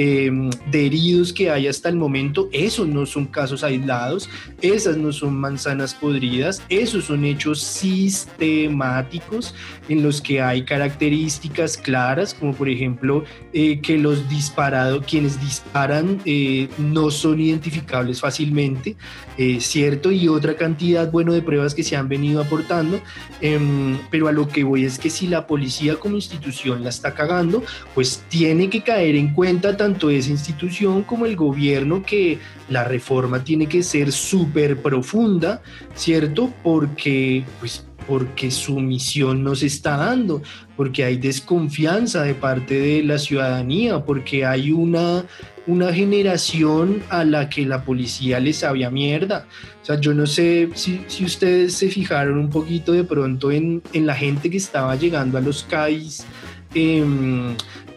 Em, de heridos que hay hasta el momento, esos no son casos aislados, esas no son manzanas podridas, esos son hechos sistemáticos en los que hay características claras, como por ejemplo eh, que los disparados, quienes disparan eh, no son identificables fácilmente, eh, ¿cierto? Y otra cantidad, bueno, de pruebas que se han venido aportando, em, pero a lo que voy es que si la policía como institución la está cagando, pues tiene que caer en cuenta tanto esa institución como el gobierno que la reforma tiene que ser súper profunda, ¿cierto? Porque, pues, porque su misión no se está dando, porque hay desconfianza de parte de la ciudadanía, porque hay una, una generación a la que la policía les sabía mierda. O sea, yo no sé si, ustedes se fijaron un poquito de pronto en, en la gente que estaba llegando a los CAIs. Eh,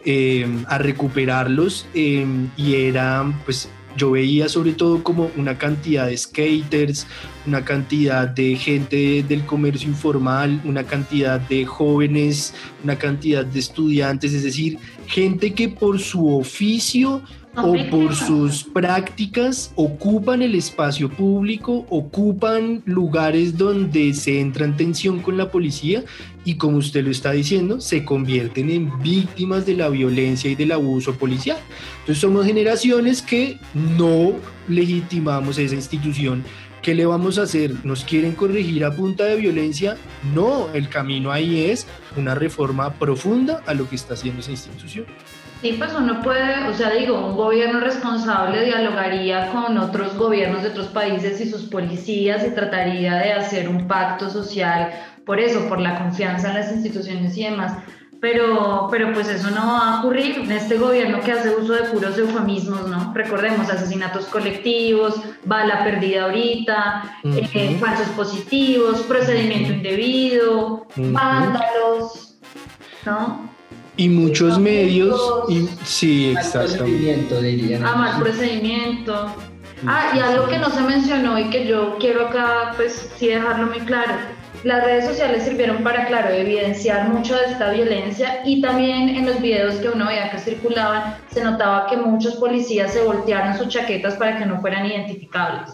Em, a recuperarlos em, y era pues yo veía sobre todo como una cantidad de skaters, una cantidad de gente del comercio informal, una cantidad de jóvenes, una cantidad de estudiantes, es decir, gente que por su oficio o por sus prácticas ocupan el espacio público, ocupan lugares donde se entra en tensión con la policía y como usted lo está diciendo, se convierten en víctimas de la violencia y del abuso policial. Entonces somos generaciones que no legitimamos esa institución. ¿Qué le vamos a hacer? ¿Nos quieren corregir a punta de violencia? No, el camino ahí es una reforma profunda a lo que está haciendo esa institución. Sí, pues uno puede, o sea, digo, un gobierno responsable dialogaría con otros gobiernos de otros países y sus policías y trataría de hacer un pacto social por eso, por la confianza en las instituciones y demás. Pero, pero pues eso no va a ocurrir en este gobierno que hace uso de puros eufemismos, ¿no? Recordemos asesinatos colectivos, bala perdida ahorita, eh, falsos positivos, procedimiento indebido, vándalos, ¿no? Y muchos medios, y, sí, exactamente. Dirían ah, mal procedimiento. Ah, y algo que no se mencionó y que yo quiero acá, pues sí dejarlo muy claro. Las redes sociales sirvieron para, claro, evidenciar mucho de esta violencia y también en los videos que uno veía que circulaban se notaba que muchos policías se voltearon sus chaquetas para que no fueran identificables.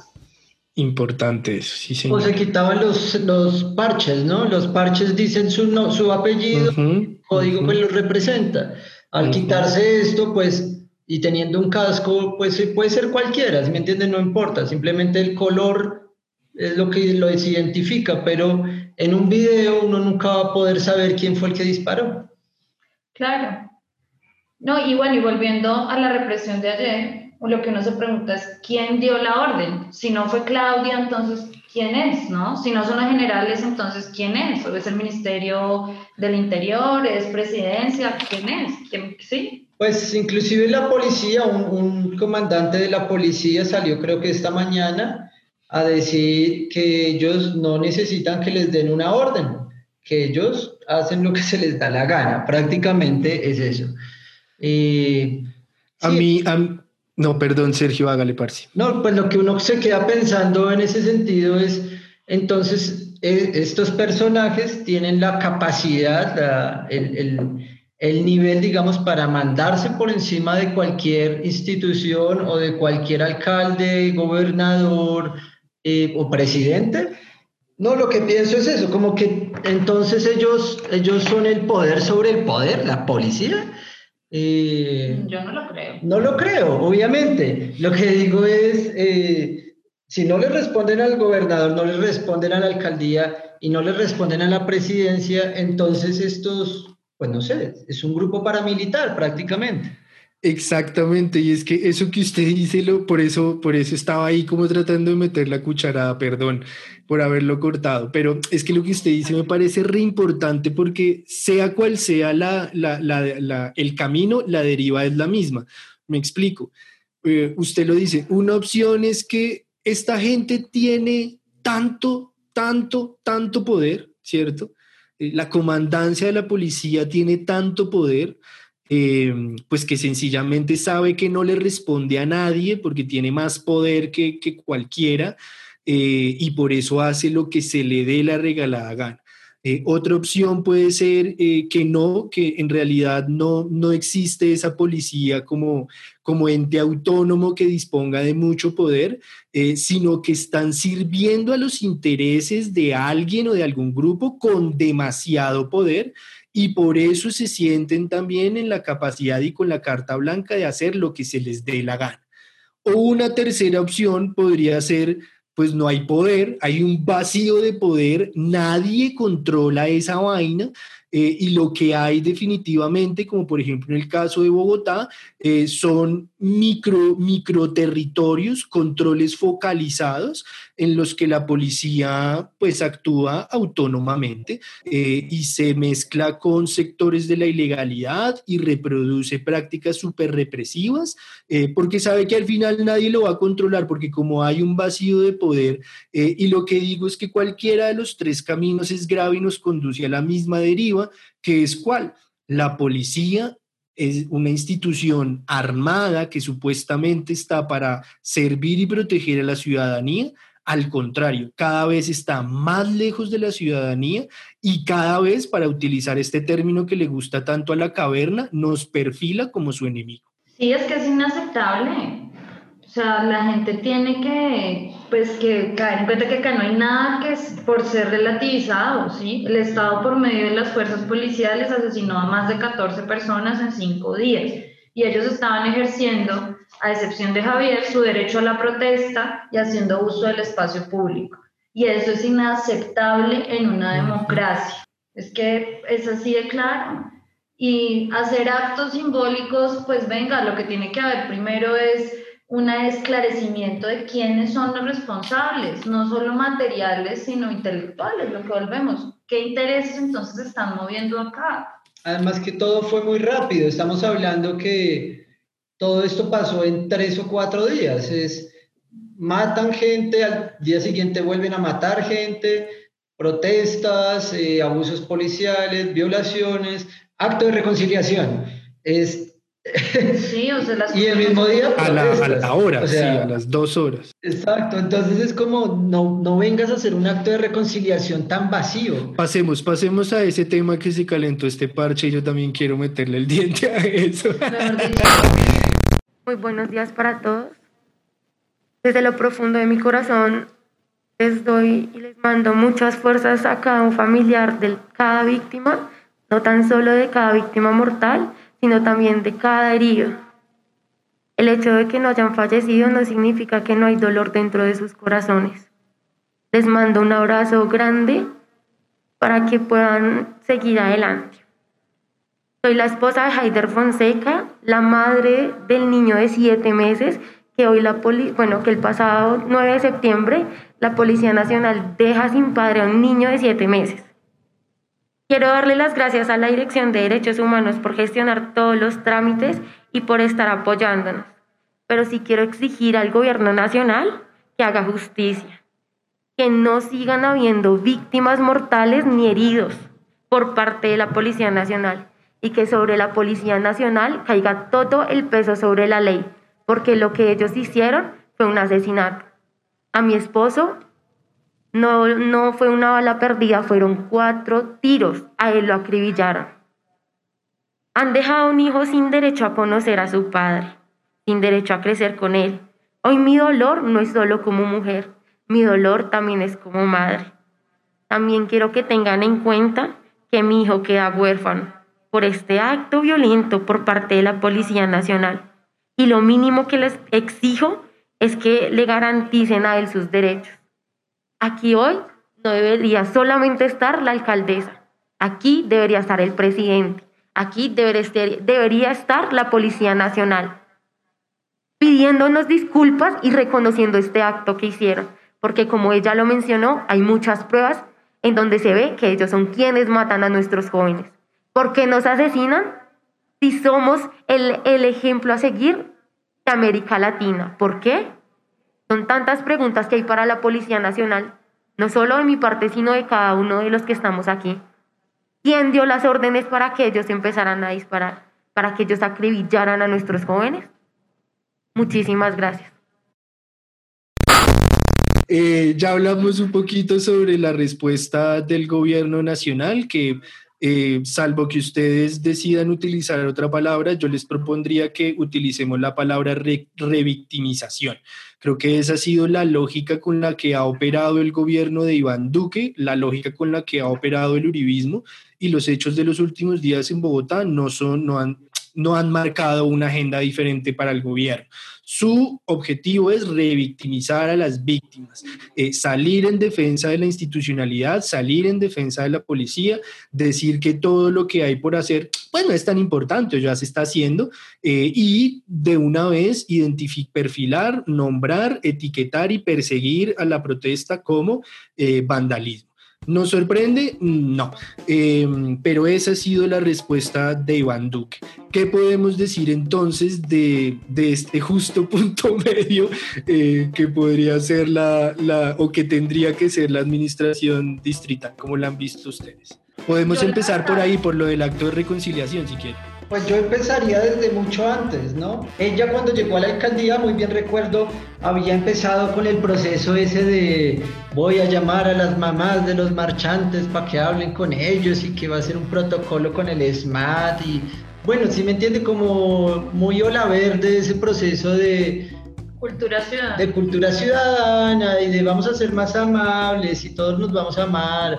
Importante eso, sí, señor. O se quitaban los, los parches, ¿no? Los parches dicen su, no, su apellido, código pues lo representa. Al quitarse esto, pues, y teniendo un casco, pues puede ser cualquiera, si me entienden, no importa, simplemente el color es lo que lo identifica, pero en un video uno nunca va a poder saber quién fue el que disparó. Claro. No, y bueno, y volviendo a la represión de ayer, lo que uno se pregunta es quién dio la orden. Si no fue Claudia, entonces quién es, ¿no? Si no son los generales, entonces quién es. ¿O es el Ministerio del Interior? ¿Es presidencia? ¿Quién es? ¿Sí? Pues inclusive la policía, un, un comandante de la policía salió creo que esta mañana a decir que ellos no necesitan que les den una orden, que ellos hacen lo que se les da la gana. Prácticamente es eso. Eh, a mí, a, no, perdón, Sergio, hágale, parce. No, pues lo que uno se queda pensando en ese sentido es, entonces, e, estos personajes tienen la capacidad, el, el, nivel, digamos, para mandarse por encima de cualquier institución o de cualquier alcalde, gobernador eh, o presidente. No, lo que pienso es eso, como que entonces ellos, ellos son el poder sobre el poder, la policía eh, Yo no lo creo. No lo creo, obviamente. Lo que digo es, eh, si no le responden al gobernador, no le responden a la alcaldía y no le responden a la presidencia, entonces estos, pues no sé, es un grupo paramilitar prácticamente. Exactamente, y es que eso que usted dice, lo, por, eso, por eso estaba ahí como tratando de meter la cucharada, perdón por haberlo cortado, pero es que lo que usted dice me parece re importante porque sea cual sea la, la, la, el camino, la deriva es la misma. Me explico. Eh, usted lo dice, una opción es que esta gente tiene tanto, tanto, tanto poder, ¿cierto? Eh, la comandancia de la policía tiene tanto poder eh, pues que sencillamente sabe que no le responde a nadie porque tiene más poder que, cualquiera eh, y por eso hace lo que se le dé la regalada gana. Eh, otra opción puede ser que no, que en realidad no, no existe esa policía como, como ente autónomo que disponga de mucho poder, sino que están sirviendo a los intereses de alguien o de algún grupo con demasiado poder y por eso se sienten también en la capacidad y con la carta blanca de hacer lo que se les dé la gana. O una tercera opción podría ser, pues no hay poder, hay un vacío de poder, nadie controla esa vaina eh, y lo que hay definitivamente, como por ejemplo en el caso de Bogotá, eh, son micro, micro territorios, controles focalizados en los que la policía pues actúa autónomamente eh, y se mezcla con sectores de la ilegalidad y reproduce prácticas súper represivas porque sabe que al final nadie lo va a controlar porque como hay un vacío de poder y lo que digo es que cualquiera de los tres caminos es grave y nos conduce a la misma deriva que es cuál? La policía es una institución armada que supuestamente está para servir y proteger a la ciudadanía. Al contrario, cada vez está más lejos de la ciudadanía y cada vez, para utilizar este término que le gusta tanto a la caverna, nos perfila como su enemigo. Sí, es que es inaceptable. O sea, la gente tiene que, pues, que caer en cuenta que acá no hay nada que es por ser relativizado, ¿sí? El Estado por medio de las fuerzas policiales asesinó a más de 14 personas en cinco días y ellos estaban ejerciendo, a excepción de Javier, su derecho a la protesta y haciendo uso del espacio público. Y eso es inaceptable en una democracia. Es que es así de claro. Y hacer actos simbólicos, pues venga, lo que tiene que haber primero es un esclarecimiento de quiénes son los responsables, no solo materiales, sino intelectuales, lo que volvemos. ¿Qué intereses entonces están moviendo acá? Además que todo fue muy rápido, estamos hablando que todo esto pasó en tres o cuatro días, es matan gente, al día siguiente vuelven a matar gente, protestas, eh, abusos policiales, violaciones, acto de reconciliación. Es Sí, o sea, las [LAUGHS] y el mismo día. A la, a la hora, sí, a las dos horas. Exacto, entonces es como no, no vengas a hacer un acto de reconciliación tan vacío. Pasemos, pasemos a ese tema que se calentó este parche y yo también quiero meterle el diente a eso. [LAUGHS] Muy buenos días para todos. Desde lo profundo de mi corazón les doy y les mando muchas fuerzas a cada un familiar de cada víctima, no tan solo de cada víctima mortal, sino también de cada herido. El hecho de que no hayan fallecido no significa que no hay dolor dentro de sus corazones. Les mando un abrazo grande para que puedan seguir adelante. Soy la esposa de Haider Fonseca, la madre del niño de siete meses que hoy la poli bueno, que el pasado 9 de septiembre la Policía Nacional deja sin padre a un niño de siete meses. Quiero darle las gracias a la Dirección de Derechos Humanos por gestionar todos los trámites y por estar apoyándonos. Pero sí quiero exigir al gobierno nacional que haga justicia, que no sigan habiendo víctimas mortales ni heridos por parte de la Policía Nacional y que sobre la Policía Nacional caiga todo el peso sobre la ley, porque lo que ellos hicieron fue un asesinato. A mi esposo no, no fue una bala perdida, fueron cuatro tiros. A él lo acribillaron. Han dejado a un hijo sin derecho a conocer a su padre, sin derecho a crecer con él. Hoy mi dolor no es solo como mujer, mi dolor también es como madre. También quiero que tengan en cuenta que mi hijo queda huérfano por este acto violento por parte de la Policía Nacional. Y lo mínimo que les exijo es que le garanticen a él sus derechos. Aquí hoy no debería solamente estar la alcaldesa, aquí debería estar el presidente, aquí debería estar la Policía Nacional pidiéndonos disculpas y reconociendo este acto que hicieron, porque como ella lo mencionó, hay muchas pruebas en donde se ve que ellos son quienes matan a nuestros jóvenes. ¿Por qué nos asesinan? Si somos el, el ejemplo a seguir de América Latina. ¿Por qué? Son tantas preguntas que hay para la Policía Nacional, no solo de mi parte, sino de cada uno de los que estamos aquí. ¿Quién dio las órdenes para que ellos empezaran a disparar? ¿Para que ellos acribillaran a nuestros jóvenes? Muchísimas gracias. Eh, ya hablamos un poquito sobre la respuesta del gobierno nacional, que eh, salvo que ustedes decidan utilizar otra palabra, yo les propondría que utilicemos la palabra revictimización. Creo que esa ha sido la lógica con la que ha operado el gobierno de Iván Duque, la lógica con la que ha operado el uribismo y los hechos de los últimos días en Bogotá no, son, no han no han marcado una agenda diferente para el gobierno. Su objetivo es revictimizar a las víctimas, eh, salir en defensa de la institucionalidad, salir en defensa de la policía, decir que todo lo que hay por hacer, pues no es tan importante, ya se está haciendo, eh, y de una vez perfilar, nombrar, etiquetar y perseguir a la protesta como eh, vandalismo. ¿Nos sorprende? No. Em, pero esa ha sido la respuesta de Iván Duque. ¿Qué podemos decir entonces de, este justo [LAUGHS] punto medio eh, que podría ser la, la, o que tendría que ser la administración distrital? como la han visto ustedes? Podemos empezar por ahí, por lo del acto de reconciliación, si quieren. Pues yo empezaría desde mucho antes, ¿no? Ella cuando llegó a la alcaldía, muy bien recuerdo, había empezado con el proceso ese de voy a llamar a las mamás de los marchantes para que hablen con ellos y que va a ser un protocolo con el SMAT y bueno, sí me entiende como muy ola verde ese proceso de Cultura ciudadana. De cultura ciudadana y de vamos a ser más amables y todos nos vamos a amar.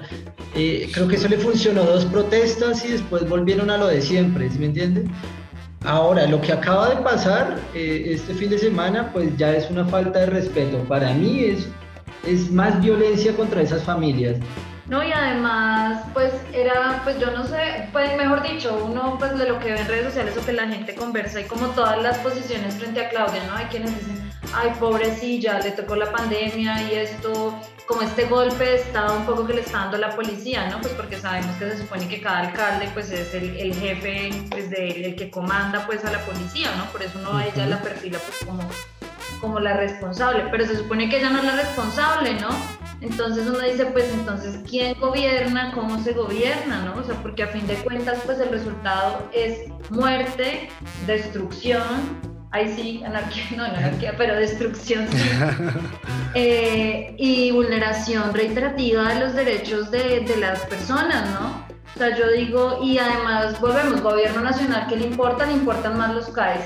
Eh, creo que eso le funcionó dos protestas y después volvieron a lo de siempre, ¿sí me entiende? Ahora, lo que acaba de pasar eh, este fin de semana, pues ya es una falta de respeto. Para mí es, es más violencia contra esas familias. No, y además, pues era, pues yo no sé, pues mejor dicho, uno pues de lo que ve en redes sociales o que la gente conversa y como todas las posiciones frente a Claudia, ¿no? Hay quienes dicen, ay, pobrecilla, le tocó la pandemia y esto, como este golpe de estado un poco que le está dando la policía, ¿no? Pues porque sabemos que se supone que cada alcalde pues es el, jefe, pues de, el que comanda pues a la policía, ¿no? Por eso uno a ella la perfila pues como, como la responsable, pero se supone que ella no es la responsable, ¿no? Entonces uno dice, pues entonces, ¿quién gobierna? ¿Cómo se gobierna? ¿no? O sea, porque a fin de cuentas, pues el resultado es muerte, destrucción, ahí sí, anarquía, no, [LAUGHS] anarquía, pero destrucción sí, [LAUGHS] eh, y vulneración reiterativa de los derechos de, de las personas, ¿no? O sea, yo digo, y además volvemos, gobierno nacional, ¿qué le importa? Le importan más los CAES.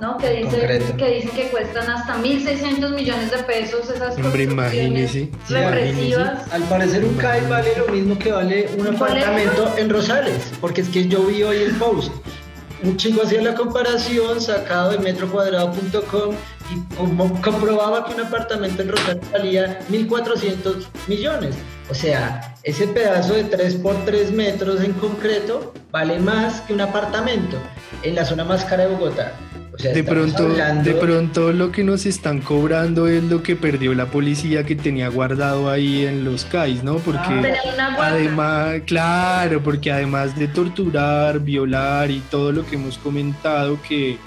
¿no? Que dicen que, dice que cuestan hasta 1.600 millones de pesos esas Hombre, represivas. Al parecer un CAI vale lo mismo que vale un apartamento en Rosales, porque es que yo vi hoy el post. Un chico hacía la comparación sacado de metrocuadrado.com y comprobaba que un apartamento en Rosales valía 1.400 millones. O sea, ese pedazo de 3 por 3 metros en concreto vale más que un apartamento en la zona más cara de Bogotá de pronto, de pronto lo que nos están cobrando es lo que perdió la policía que tenía guardado ahí en los CAIs, ¿no? Porque ah, además, claro, porque además de torturar, violar y todo lo que hemos comentado que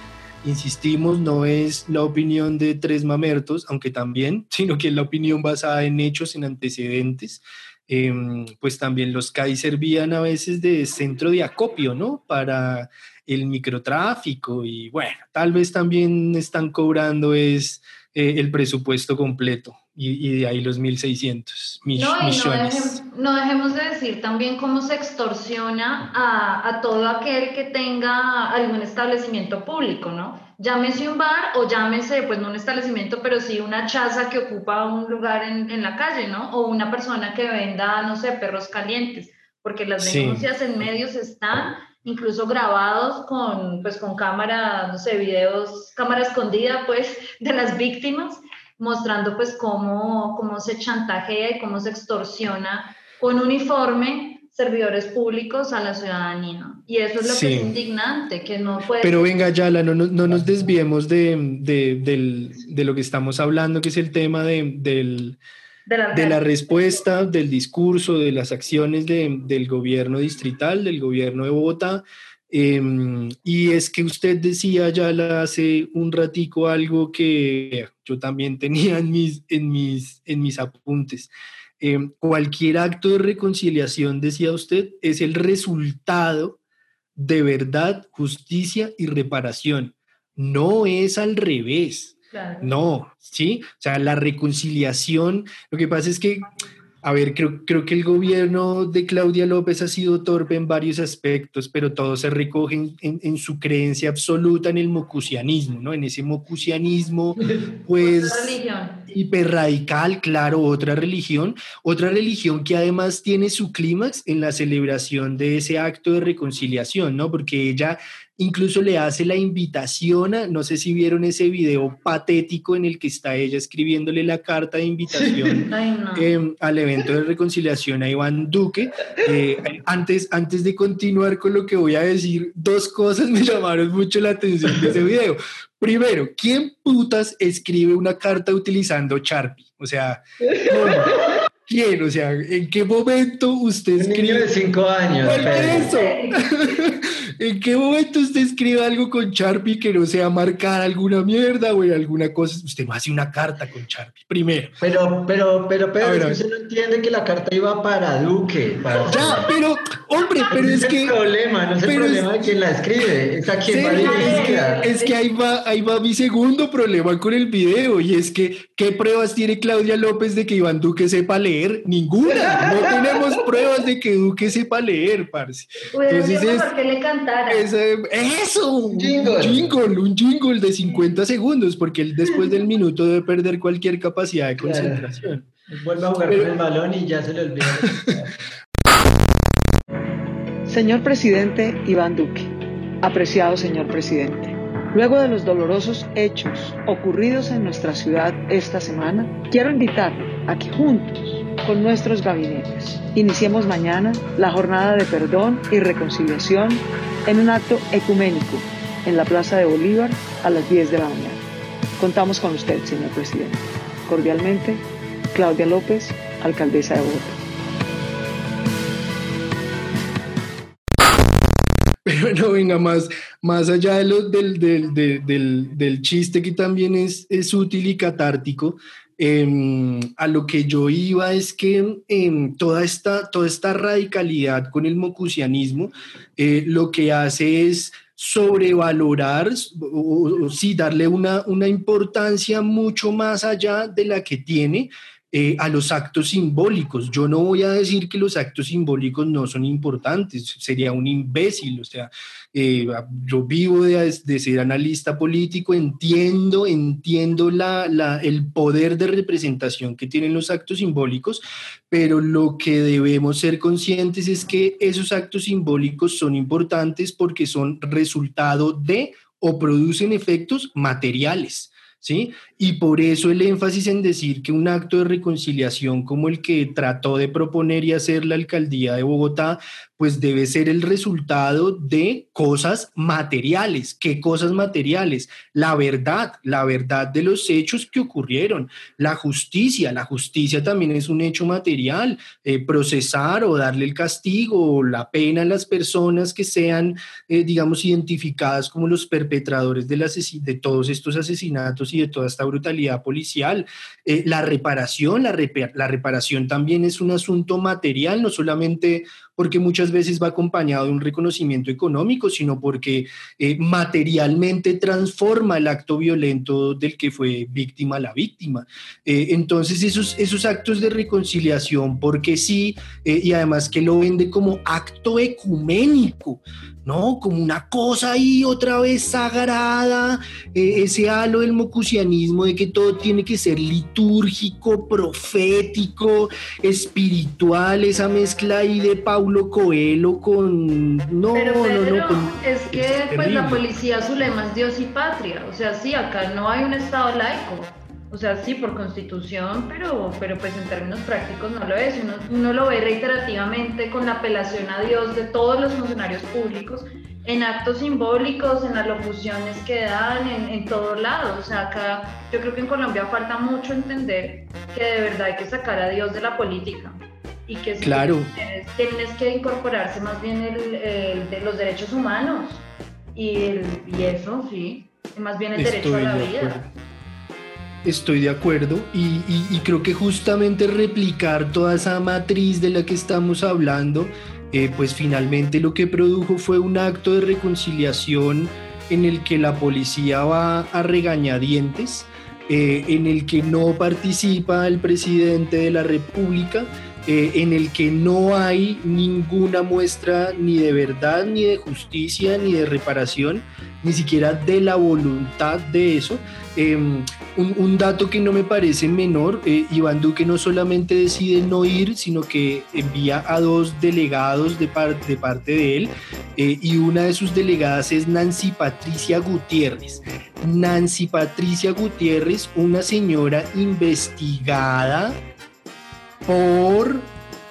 insistimos, no es la opinión de tres mamertos, aunque también, [LAUGHS] sino que es la opinión basada en hechos, en antecedentes. Em, pues también los CAI servían a veces de centro de acopio, ¿no? Para el microtráfico y bueno, tal vez también están cobrando es eh, el presupuesto completo y, de ahí los 1.600 millones. No, dejemos de decir también cómo se extorsiona a, a, todo aquel que tenga algún establecimiento público, ¿no? Llámese un bar o llámese, pues no un establecimiento, pero sí una chaza que ocupa un lugar en, en la calle, ¿no? O una persona que venda, no sé, perros calientes, porque las denuncias en medios están incluso grabados con, pues, con cámara, no sé, videos, cámara escondida, pues, de las víctimas, mostrando, pues, cómo, cómo se chantajea y cómo se extorsiona con uniforme servidores públicos a la ciudadanía. Y eso es lo que es indignante, que no puede... Pero venga, Yala, no, no, nos desviemos de, de, lo que estamos hablando, que es el tema de, del, de, la, respuesta, del discurso, de las acciones del gobierno distrital, del gobierno de Bogotá. Em, y es que usted decía ya hace un ratico algo que yo también tenía en mis, en mis, en mis apuntes. Em, cualquier acto de reconciliación, decía usted, es el resultado de verdad, justicia y reparación. No es al revés. No, ¿sí? O sea, la reconciliación, lo que pasa es que a ver, creo, creo que el gobierno de Claudia López ha sido torpe en varios aspectos, pero todo se recoge en, su creencia absoluta en el mocusianismo, ¿no? En ese mocusianismo, [LAUGHS] pues, hiperradical, claro, otra religión, otra religión que además tiene su clímax en la celebración de ese acto de reconciliación, ¿no? Porque ella Incluso le hace la invitación, a, no sé si vieron ese video patético en el que está ella escribiéndole la carta de invitación [LAUGHS] em, al evento de reconciliación a Iván Duque. Eh, antes, antes de continuar con lo que voy a decir, dos cosas me llamaron mucho la atención de ese video. Primero, ¿quién putas escribe una carta utilizando Sharpie? O sea, ¿quién? O sea, ¿en qué momento usted escribe? Un niño de cinco años. eso? [LAUGHS] ¿En qué momento usted escribe algo con Sharpie que no sea marcar alguna mierda o alguna cosa? Usted no hace una carta con Sharpie, primero. Pero, pero, pero, pero, usted no entiende que la carta iba para Duque. Ya, pero, hombre, pero es, que... No es el problema, no es el problema de quien la escribe, es a quien va dirigida. Es que ahí va, ahí va mi segundo problema con el video, y es que, ¿qué pruebas tiene Claudia López de que Iván Duque sepa leer? Ninguna. No tenemos [LAUGHS] pruebas de que Duque sepa leer, parce. Entonces, es, ¿por qué le eso, un jingle. un jingle de 50 segundos, porque él después del minuto debe perder cualquier capacidad de concentración. Vuelve a jugar con el balón y ya se le olvida. señor presidente Iván Duque, apreciado señor presidente. Luego de los dolorosos hechos ocurridos en nuestra ciudad esta semana, quiero invitarle a que juntos, con nuestros gabinetes, iniciemos mañana la jornada de perdón y reconciliación en un acto ecuménico en la Plaza de Bolívar a las 10 de la mañana. Contamos con usted, señor presidente. Cordialmente, Claudia López, alcaldesa de Bogotá. [LAUGHS] Pero no venga más, más allá de lo, del, del, del, del, chiste que también es, es útil y catártico, Em, a lo que yo iba es que em, toda, esta, toda esta radicalidad con el mocusianismo eh, lo que hace es sobrevalorar o, sí darle una, una importancia mucho más allá de la que tiene eh, a los actos simbólicos. Yo no voy a decir que los actos simbólicos no son importantes, sería un imbécil, o sea, eh, yo vivo de, ser analista político, entiendo, entiendo la, el poder de representación que tienen los actos simbólicos, pero lo que debemos ser conscientes es que esos actos simbólicos son importantes porque son resultado de o producen efectos materiales. ¿sí? Y por eso el énfasis en decir que un acto de reconciliación como el que trató de proponer y hacer la alcaldía de Bogotá, pues debe ser el resultado de cosas materiales. ¿Qué cosas materiales? La verdad, la verdad de los hechos que ocurrieron, la justicia, la justicia también es un hecho material, eh, procesar o darle el castigo o la pena a las personas que sean, eh, digamos, identificadas como los perpetradores de, de todos estos asesinatos y de toda esta brutalidad policial. Eh, la reparación, la, la reparación también es un asunto material, no solamente porque muchas veces va acompañado de un reconocimiento económico, sino porque eh, materialmente transforma el acto violento del que fue víctima la víctima. Eh, entonces esos, esos actos de reconciliación, porque sí, eh, y además que lo vende como acto ecuménico, ¿no? Como una cosa ahí otra vez sagrada, ese halo del mocusianismo de que todo tiene que ser litúrgico, profético, espiritual, esa mezcla ahí de Paulo Coelho con... No, no, no. es que pues la policía su lema es Dios y patria, o sea, sí, acá no hay un Estado laico. O sea, sí, por constitución, pero, pero pues en términos prácticos no lo es. Uno, uno lo ve reiterativamente con la apelación a Dios de todos los funcionarios públicos en actos simbólicos, en las locuciones que dan, en, en todos lados. O sea, acá yo creo que en Colombia falta mucho entender que de verdad hay que sacar a Dios de la política y que claro. tienes, que incorporarse más bien el, de los derechos humanos y, y eso, sí, más bien el derecho a la vida. Estoy de acuerdo y, y, creo que justamente replicar toda esa matriz de la que estamos hablando, eh, pues finalmente lo que produjo fue un acto de reconciliación en el que la policía va a regañadientes, eh, en el que no participa el presidente de la República, eh, en el que no hay ninguna muestra ni de verdad, ni de justicia, ni de reparación, ni siquiera de la voluntad de eso. Em, un, dato que no me parece menor, eh, Iván Duque no solamente decide no ir, sino que envía a dos delegados de, parte de él, eh, y una de sus delegadas es Nancy Patricia Gutiérrez. Nancy Patricia Gutiérrez, una señora investigada por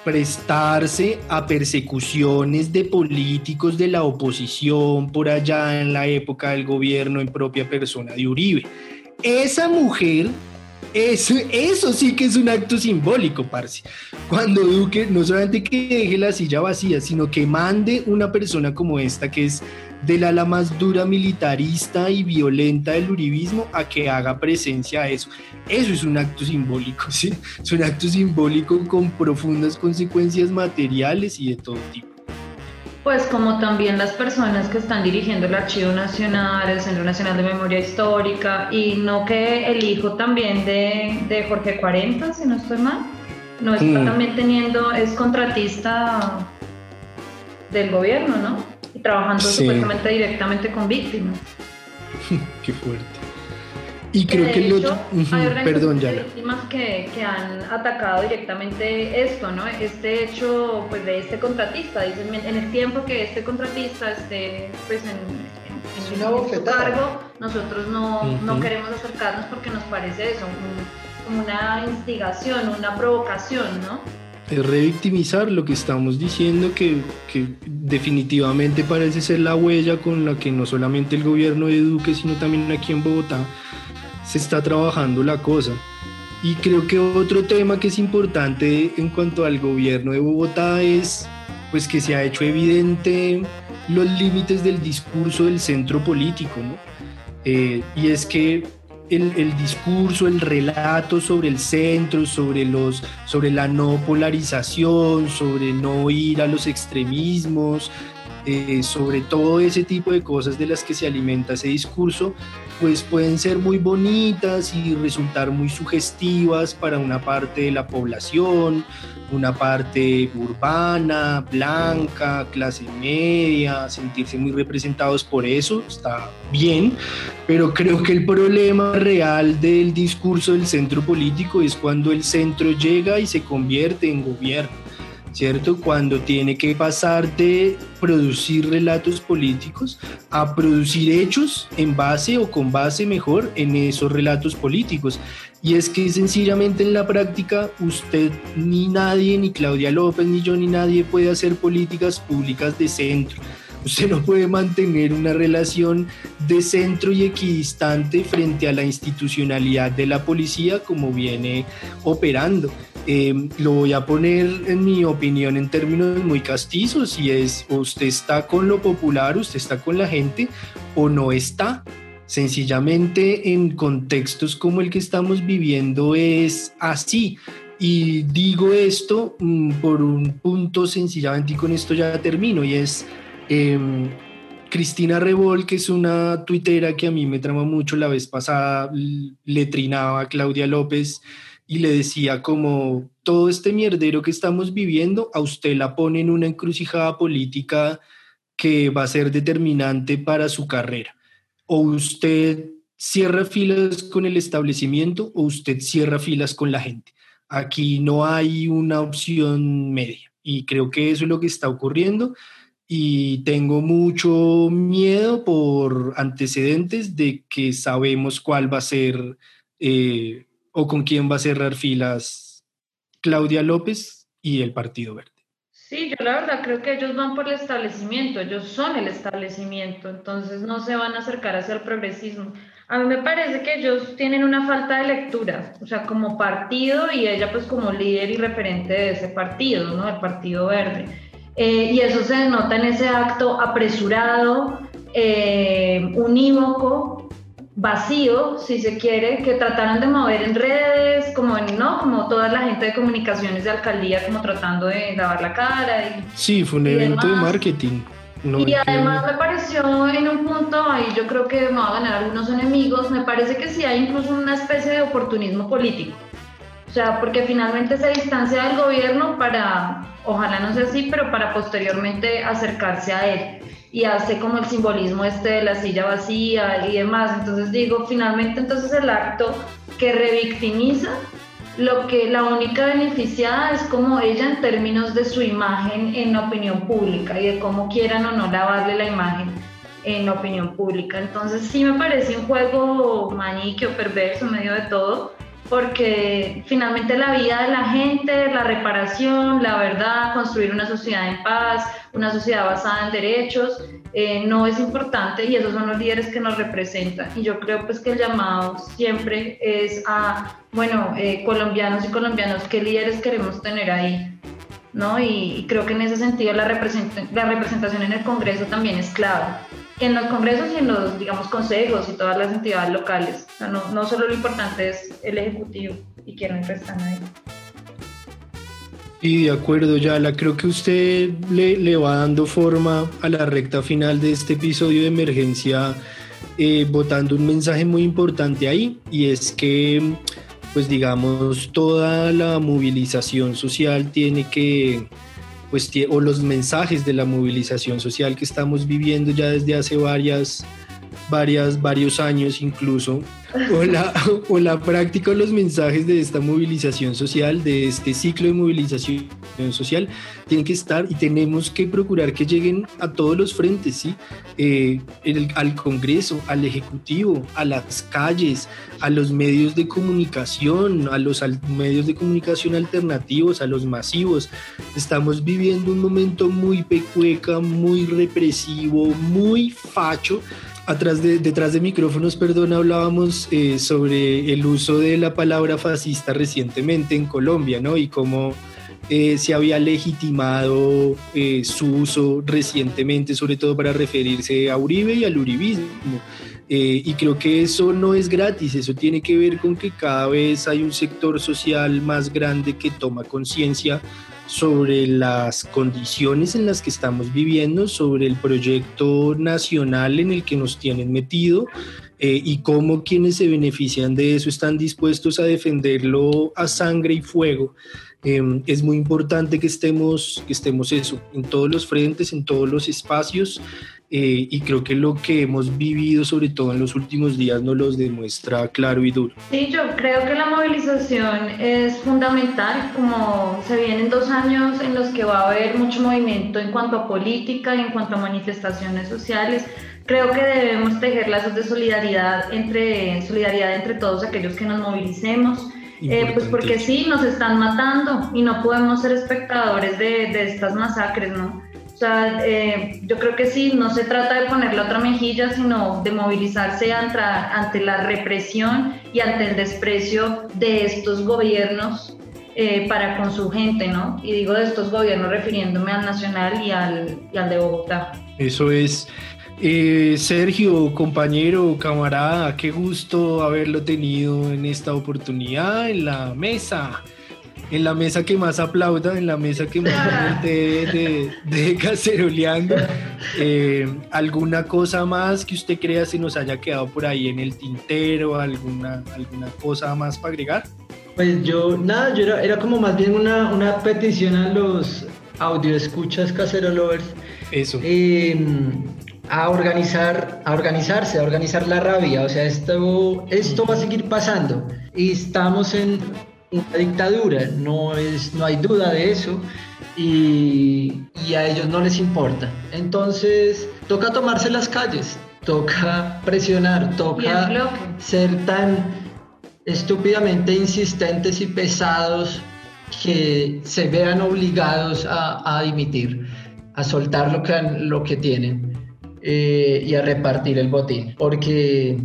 prestarse a persecuciones de políticos de la oposición por allá en la época del gobierno en propia persona de Uribe. Esa mujer eso, eso sí que es un acto simbólico, parce. Cuando Duque no solamente que deje la silla vacía, sino que mande una persona como esta, que es del ala más dura militarista y violenta del uribismo, a que haga presencia a eso. Eso es un acto simbólico, [LAUGHS] ¿sí? Es un acto simbólico con profundas consecuencias materiales y de todo tipo. Pues como también las personas que están dirigiendo el Archivo Nacional, el Centro Nacional de Memoria Histórica, y no que el hijo también de, de Jorge 40, si no estoy mal, no está mm. también teniendo, es contratista del gobierno, ¿no? Trabajando supuestamente directamente con víctimas. [LAUGHS] Qué fuerte. Y creo que el otro, perdón, ya. víctimas que, que, han atacado directamente esto, ¿no? Este hecho, pues, de este contratista. Dicen, en el tiempo que este contratista esté, pues, en, en, su cargo, nosotros no, no, queremos acercarnos porque nos parece eso, como una instigación, una provocación, ¿no? Revictimizar lo que estamos diciendo, que, que definitivamente parece ser la huella con la que no solamente el gobierno de Duque, sino también aquí en Bogotá se está trabajando la cosa. Y creo que otro tema que es importante en cuanto al gobierno de Bogotá es pues que se ha hecho evidente los límites del discurso del centro político, ¿no? Eh, y es que el, discurso, el relato sobre el centro, sobre, los, sobre la no polarización, sobre no ir a los extremismos, eh, sobre todo ese tipo de cosas de las que se alimenta ese discurso, pues pueden ser muy bonitas y resultar muy sugestivas para una parte de la población, una parte urbana, blanca, clase media, sentirse muy representados por eso, está bien, pero creo que el problema real del discurso del centro político es cuando el centro llega y se convierte en gobierno ¿cierto? Cuando tiene que pasar de producir relatos políticos a producir hechos en base o con base mejor en esos relatos políticos. Y es que sencillamente en la práctica usted ni nadie, ni Claudia López, ni yo, ni nadie puede hacer políticas públicas de centro. Usted no puede mantener una relación de centro y equidistante frente a la institucionalidad de la policía como viene operando. Em, lo voy a poner en mi opinión en términos muy castizos y es usted está con lo popular, usted está con la gente o no está. Sencillamente en contextos como el que estamos viviendo es así. Y digo esto mm, por un punto sencillamente y con esto ya termino y es em, Cristina Rebol, que es una tuitera que a mí me trama mucho, la vez pasada le trinaba a Claudia López y le decía como todo este mierdero que estamos viviendo, a usted la pone en una encrucijada política que va a ser determinante para su carrera. O usted cierra filas con el establecimiento o usted cierra filas con la gente. Aquí no hay una opción media y creo que eso es lo que está ocurriendo y tengo mucho miedo por antecedentes de que sabemos cuál va a ser eh, o con quién va a cerrar filas Claudia López y el Partido Verde. Sí, yo la verdad creo que ellos van por el establecimiento, ellos son el establecimiento, entonces no se van a acercar hacia el progresismo. A mí me parece que ellos tienen una falta de lectura, o sea, como partido y ella pues como líder y referente de ese partido, ¿no? El Partido Verde. Eh, y eso se denota en ese acto apresurado, eh, unívoco, vacío, si se quiere, que trataron de mover en redes, como no, como toda la gente de comunicaciones de alcaldía, como tratando de lavar la cara. Y, sí, fue un evento de marketing. y además me pareció en un punto, ahí yo creo que me va a ganar algunos enemigos, me parece que sí hay incluso una especie de oportunismo político. O sea, porque finalmente se distancia del gobierno para, ojalá no sea así, pero para posteriormente acercarse a él y hace como el simbolismo este de la silla vacía y demás. Entonces digo, finalmente entonces el acto que revictimiza, lo que la única beneficiada es como ella en términos de su imagen en la opinión pública y de cómo quieran o no lavarle la imagen en la opinión pública. Entonces sí me parece un juego maniqueo, perverso, medio de todo, porque finalmente la vida de la gente, la reparación, la verdad, construir una sociedad en paz, una sociedad basada en derechos, eh, no es importante y esos son los líderes que nos representan. Y yo creo pues que el llamado siempre es a, bueno, eh, colombianos y colombianos, ¿qué líderes queremos tener ahí? ¿No? Y, creo que en ese sentido la, la representación en el Congreso también es clave en los congresos y en los, digamos, consejos y todas las entidades locales. no, no solo lo importante es el Ejecutivo y quienes están ahí. Y de acuerdo, Yala, creo que usted le, le, va dando forma a la recta final de este episodio de emergencia, eh, un mensaje muy importante ahí, y es que, pues digamos, toda la movilización social tiene que pues, o los mensajes de la movilización social que estamos viviendo ya desde hace varias, varias, varios años incluso, o la, o la práctica los mensajes de esta movilización social, de este ciclo de movilización social, tienen que estar y tenemos que procurar que lleguen a todos los frentes, ¿sí? Eh, al Congreso, al Ejecutivo, a las calles, a los medios de comunicación, a los medios de comunicación alternativos, a los masivos. Estamos viviendo un momento muy pecueca, muy represivo, muy facho Atrás de, detrás de micrófonos, perdón, hablábamos eh, sobre el uso de la palabra fascista recientemente en Colombia, ¿no? Y cómo eh, se había legitimado eh, su uso recientemente, sobre todo para referirse a Uribe y al uribismo. y creo que eso no es gratis, eso tiene que ver con que cada vez hay un sector social más grande que toma conciencia sobre las condiciones en las que estamos viviendo, sobre el proyecto nacional en el que nos tienen metido eh, y cómo quienes se benefician de eso están dispuestos a defenderlo a sangre y fuego. Em, es muy importante que estemos, que estemos eso, en todos los frentes, en todos los espacios, eh, y creo que lo que hemos vivido, sobre todo en los últimos días, nos los demuestra claro y duro. Sí, yo creo que la movilización es fundamental, como se vienen dos años en los que va a haber mucho movimiento en cuanto a política y en cuanto a manifestaciones sociales. Creo que debemos tejer lazos de solidaridad entre, solidaridad entre todos aquellos que nos movilicemos. Eh, pues porque sí, nos están matando y no podemos ser espectadores de, de estas masacres, ¿no? Sea, eh, yo creo que sí, no se trata de poner la otra mejilla, sino de movilizarse ante, ante la represión y ante el desprecio de estos gobiernos eh, para con su gente, ¿no? Y digo de estos gobiernos refiriéndome al nacional y al, y al de Bogotá. Eso es. Eh, Sergio, compañero, camarada, qué gusto haberlo tenido en esta oportunidad en la mesa en la mesa que más aplauda, en la mesa que más de, de, caceroleando. Eh, ¿Alguna cosa más que usted crea se nos haya quedado por ahí en el tintero? ¿Alguna, alguna cosa más para agregar? Pues yo, nada, yo era, como más bien una, una petición a los audio escuchas cacerolovers. Eso. Em, a organizar, a organizarse, a organizar la rabia. O sea, esto, esto va a seguir pasando. Y estamos en una dictadura, no, es, no hay duda de eso, y, a ellos no les importa. Entonces, toca tomarse las calles, toca presionar, toca ser tan estúpidamente insistentes y pesados que se vean obligados a, dimitir, a soltar lo que, lo que tienen eh, y a repartir el botín, porque,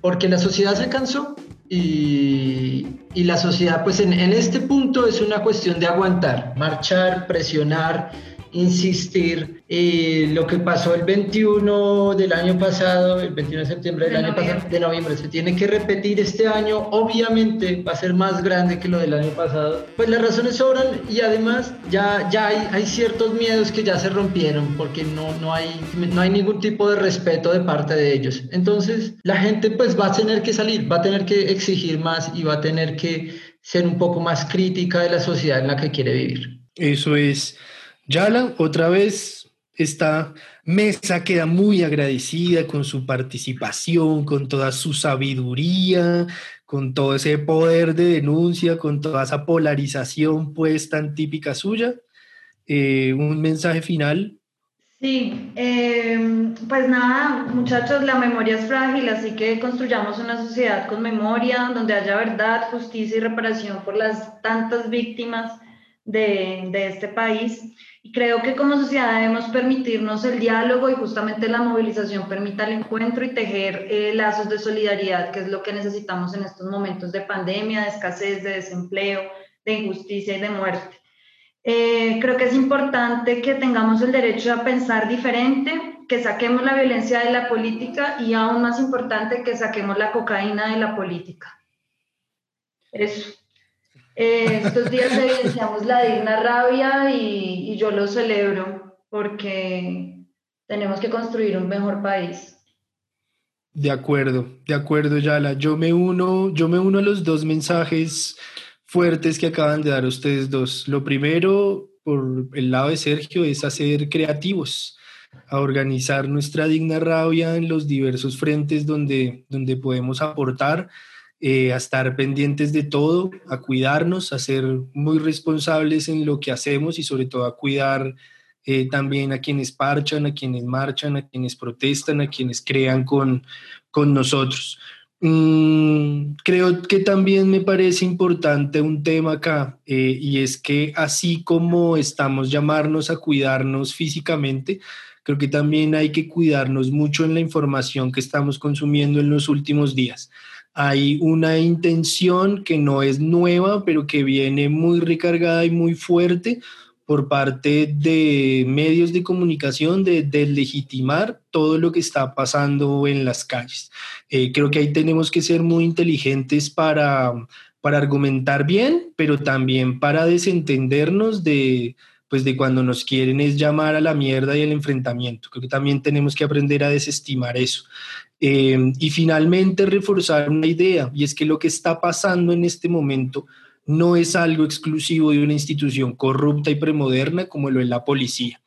porque la sociedad se cansó y, la sociedad pues en este punto es una cuestión de aguantar, marchar, presionar insistir. y lo que pasó el 21 del año pasado, el 21 de septiembre del año pasado, de noviembre, se tiene que repetir este año. Obviamente va a ser más grande que lo del año pasado. Pues las razones sobran y además ya, ya hay, hay ciertos miedos que ya se rompieron porque no, no, hay, no hay ningún tipo de respeto de parte de ellos. Entonces la gente pues va a tener que salir, va a tener que exigir más y va a tener que ser un poco más crítica de la sociedad en la que quiere vivir. Eso es Yala, otra vez, esta mesa queda muy agradecida con su participación, con toda su sabiduría, con todo ese poder de denuncia, con toda esa polarización pues tan típica suya. Eh, un mensaje final. Sí, em, pues nada, muchachos, la memoria es frágil, así que construyamos una sociedad con memoria, donde haya verdad, justicia y reparación por las tantas víctimas de este país. Creo que como sociedad debemos permitirnos el diálogo y justamente la movilización permita el encuentro y tejer eh, lazos de solidaridad, que es lo que necesitamos en estos momentos de pandemia, de escasez, de desempleo, de injusticia y de muerte. Eh, creo que es importante que tengamos el derecho a pensar diferente, que saquemos la violencia de la política y aún más importante, que saquemos la cocaína de la política. Eso. Eh, estos días evidenciamos la digna rabia y, yo lo celebro porque tenemos que construir un mejor país. De acuerdo, de acuerdo, Yala. Yo me uno, yo me uno a los dos mensajes fuertes que acaban de dar ustedes dos. Lo primero, por el lado de Sergio, es hacer creativos, a organizar nuestra digna rabia en los diversos frentes donde, donde podemos aportar eh, a estar pendientes de todo, a cuidarnos, a ser muy responsables en lo que hacemos y sobre todo a cuidar eh, también a quienes parchan, a quienes marchan, a quienes protestan, a quienes crean con, con nosotros. Mm, creo que también me parece importante un tema acá eh, y es que así como estamos llamarnos a cuidarnos físicamente, creo que también hay que cuidarnos mucho en la información que estamos consumiendo en los últimos días hay una intención que no es nueva, pero que viene muy recargada y muy fuerte por parte de medios de comunicación de, legitimar todo lo que está pasando en las calles. Eh, creo que ahí tenemos que ser muy inteligentes para, para argumentar bien, pero también para desentendernos de, pues de cuando nos quieren es llamar a la mierda y el enfrentamiento. Creo que también tenemos que aprender a desestimar eso. Em, y finalmente reforzar una idea, y es que lo que está pasando en este momento no es algo exclusivo de una institución corrupta y premoderna como lo es la policía.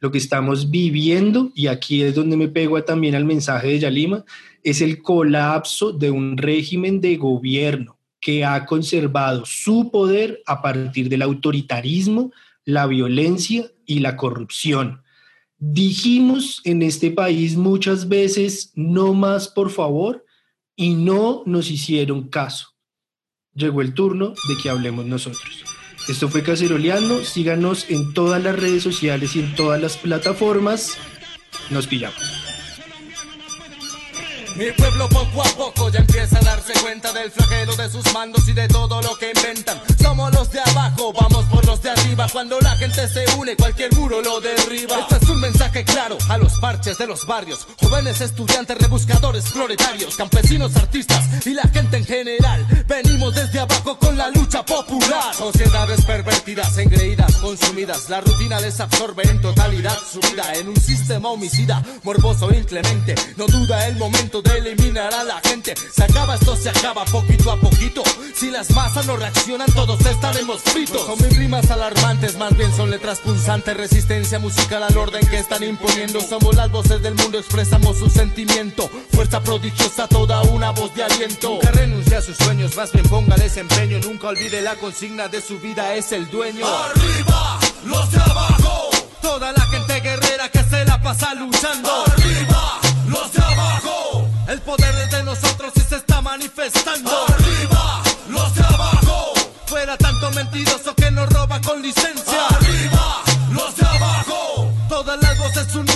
Lo que estamos viviendo, y aquí es donde me pego también al mensaje de Yalima, es el colapso de un régimen de gobierno que ha conservado su poder a partir del autoritarismo, la violencia y la corrupción. Dijimos en este país muchas veces, no más por favor, y no nos hicieron caso. Llegó el turno de que hablemos nosotros. Esto fue Caceroleando. Síganos en todas las redes sociales y en todas las plataformas. Nos pillamos. Mi pueblo poco a poco ya empieza a darse cuenta del flagelo de sus mandos y de todo lo que inventan. Somos los de abajo, vamos por los de arriba. Cuando la gente se une, cualquier muro lo derriba. Este es un mensaje claro a los parches de los barrios. Jóvenes estudiantes, rebuscadores, proletarios, campesinos, artistas y la gente en general. Venimos desde abajo con la lucha popular. Sociedades pervertidas, engreídas, consumidas. La rutina les absorbe en totalidad su vida en un sistema homicida, morboso, inclemente. No duda el momento de eliminar a la gente. Se acaba esto, se acaba poquito a poquito. Si las masas no reaccionan, todos estaremos fritos. Son mis rimas alarmantes, más bien son letras punzantes. Resistencia musical al orden que están imponiendo. Somos las voces del mundo, expresamos su sentimiento. Fuerza prodigiosa, toda una voz de aliento. Nunca renuncie a sus sueños, más bien póngales empeño. Nunca olvide la consigna de su vida, es el dueño. Arriba, los de abajo. Toda la gente guerrera que se la pasa luchando. Arriba. El poder es de nosotros y se está manifestando. Arriba, los de abajo. Fuera tanto mentiroso que nos roba con licencia. Arriba, los de abajo. Todas las voces unidas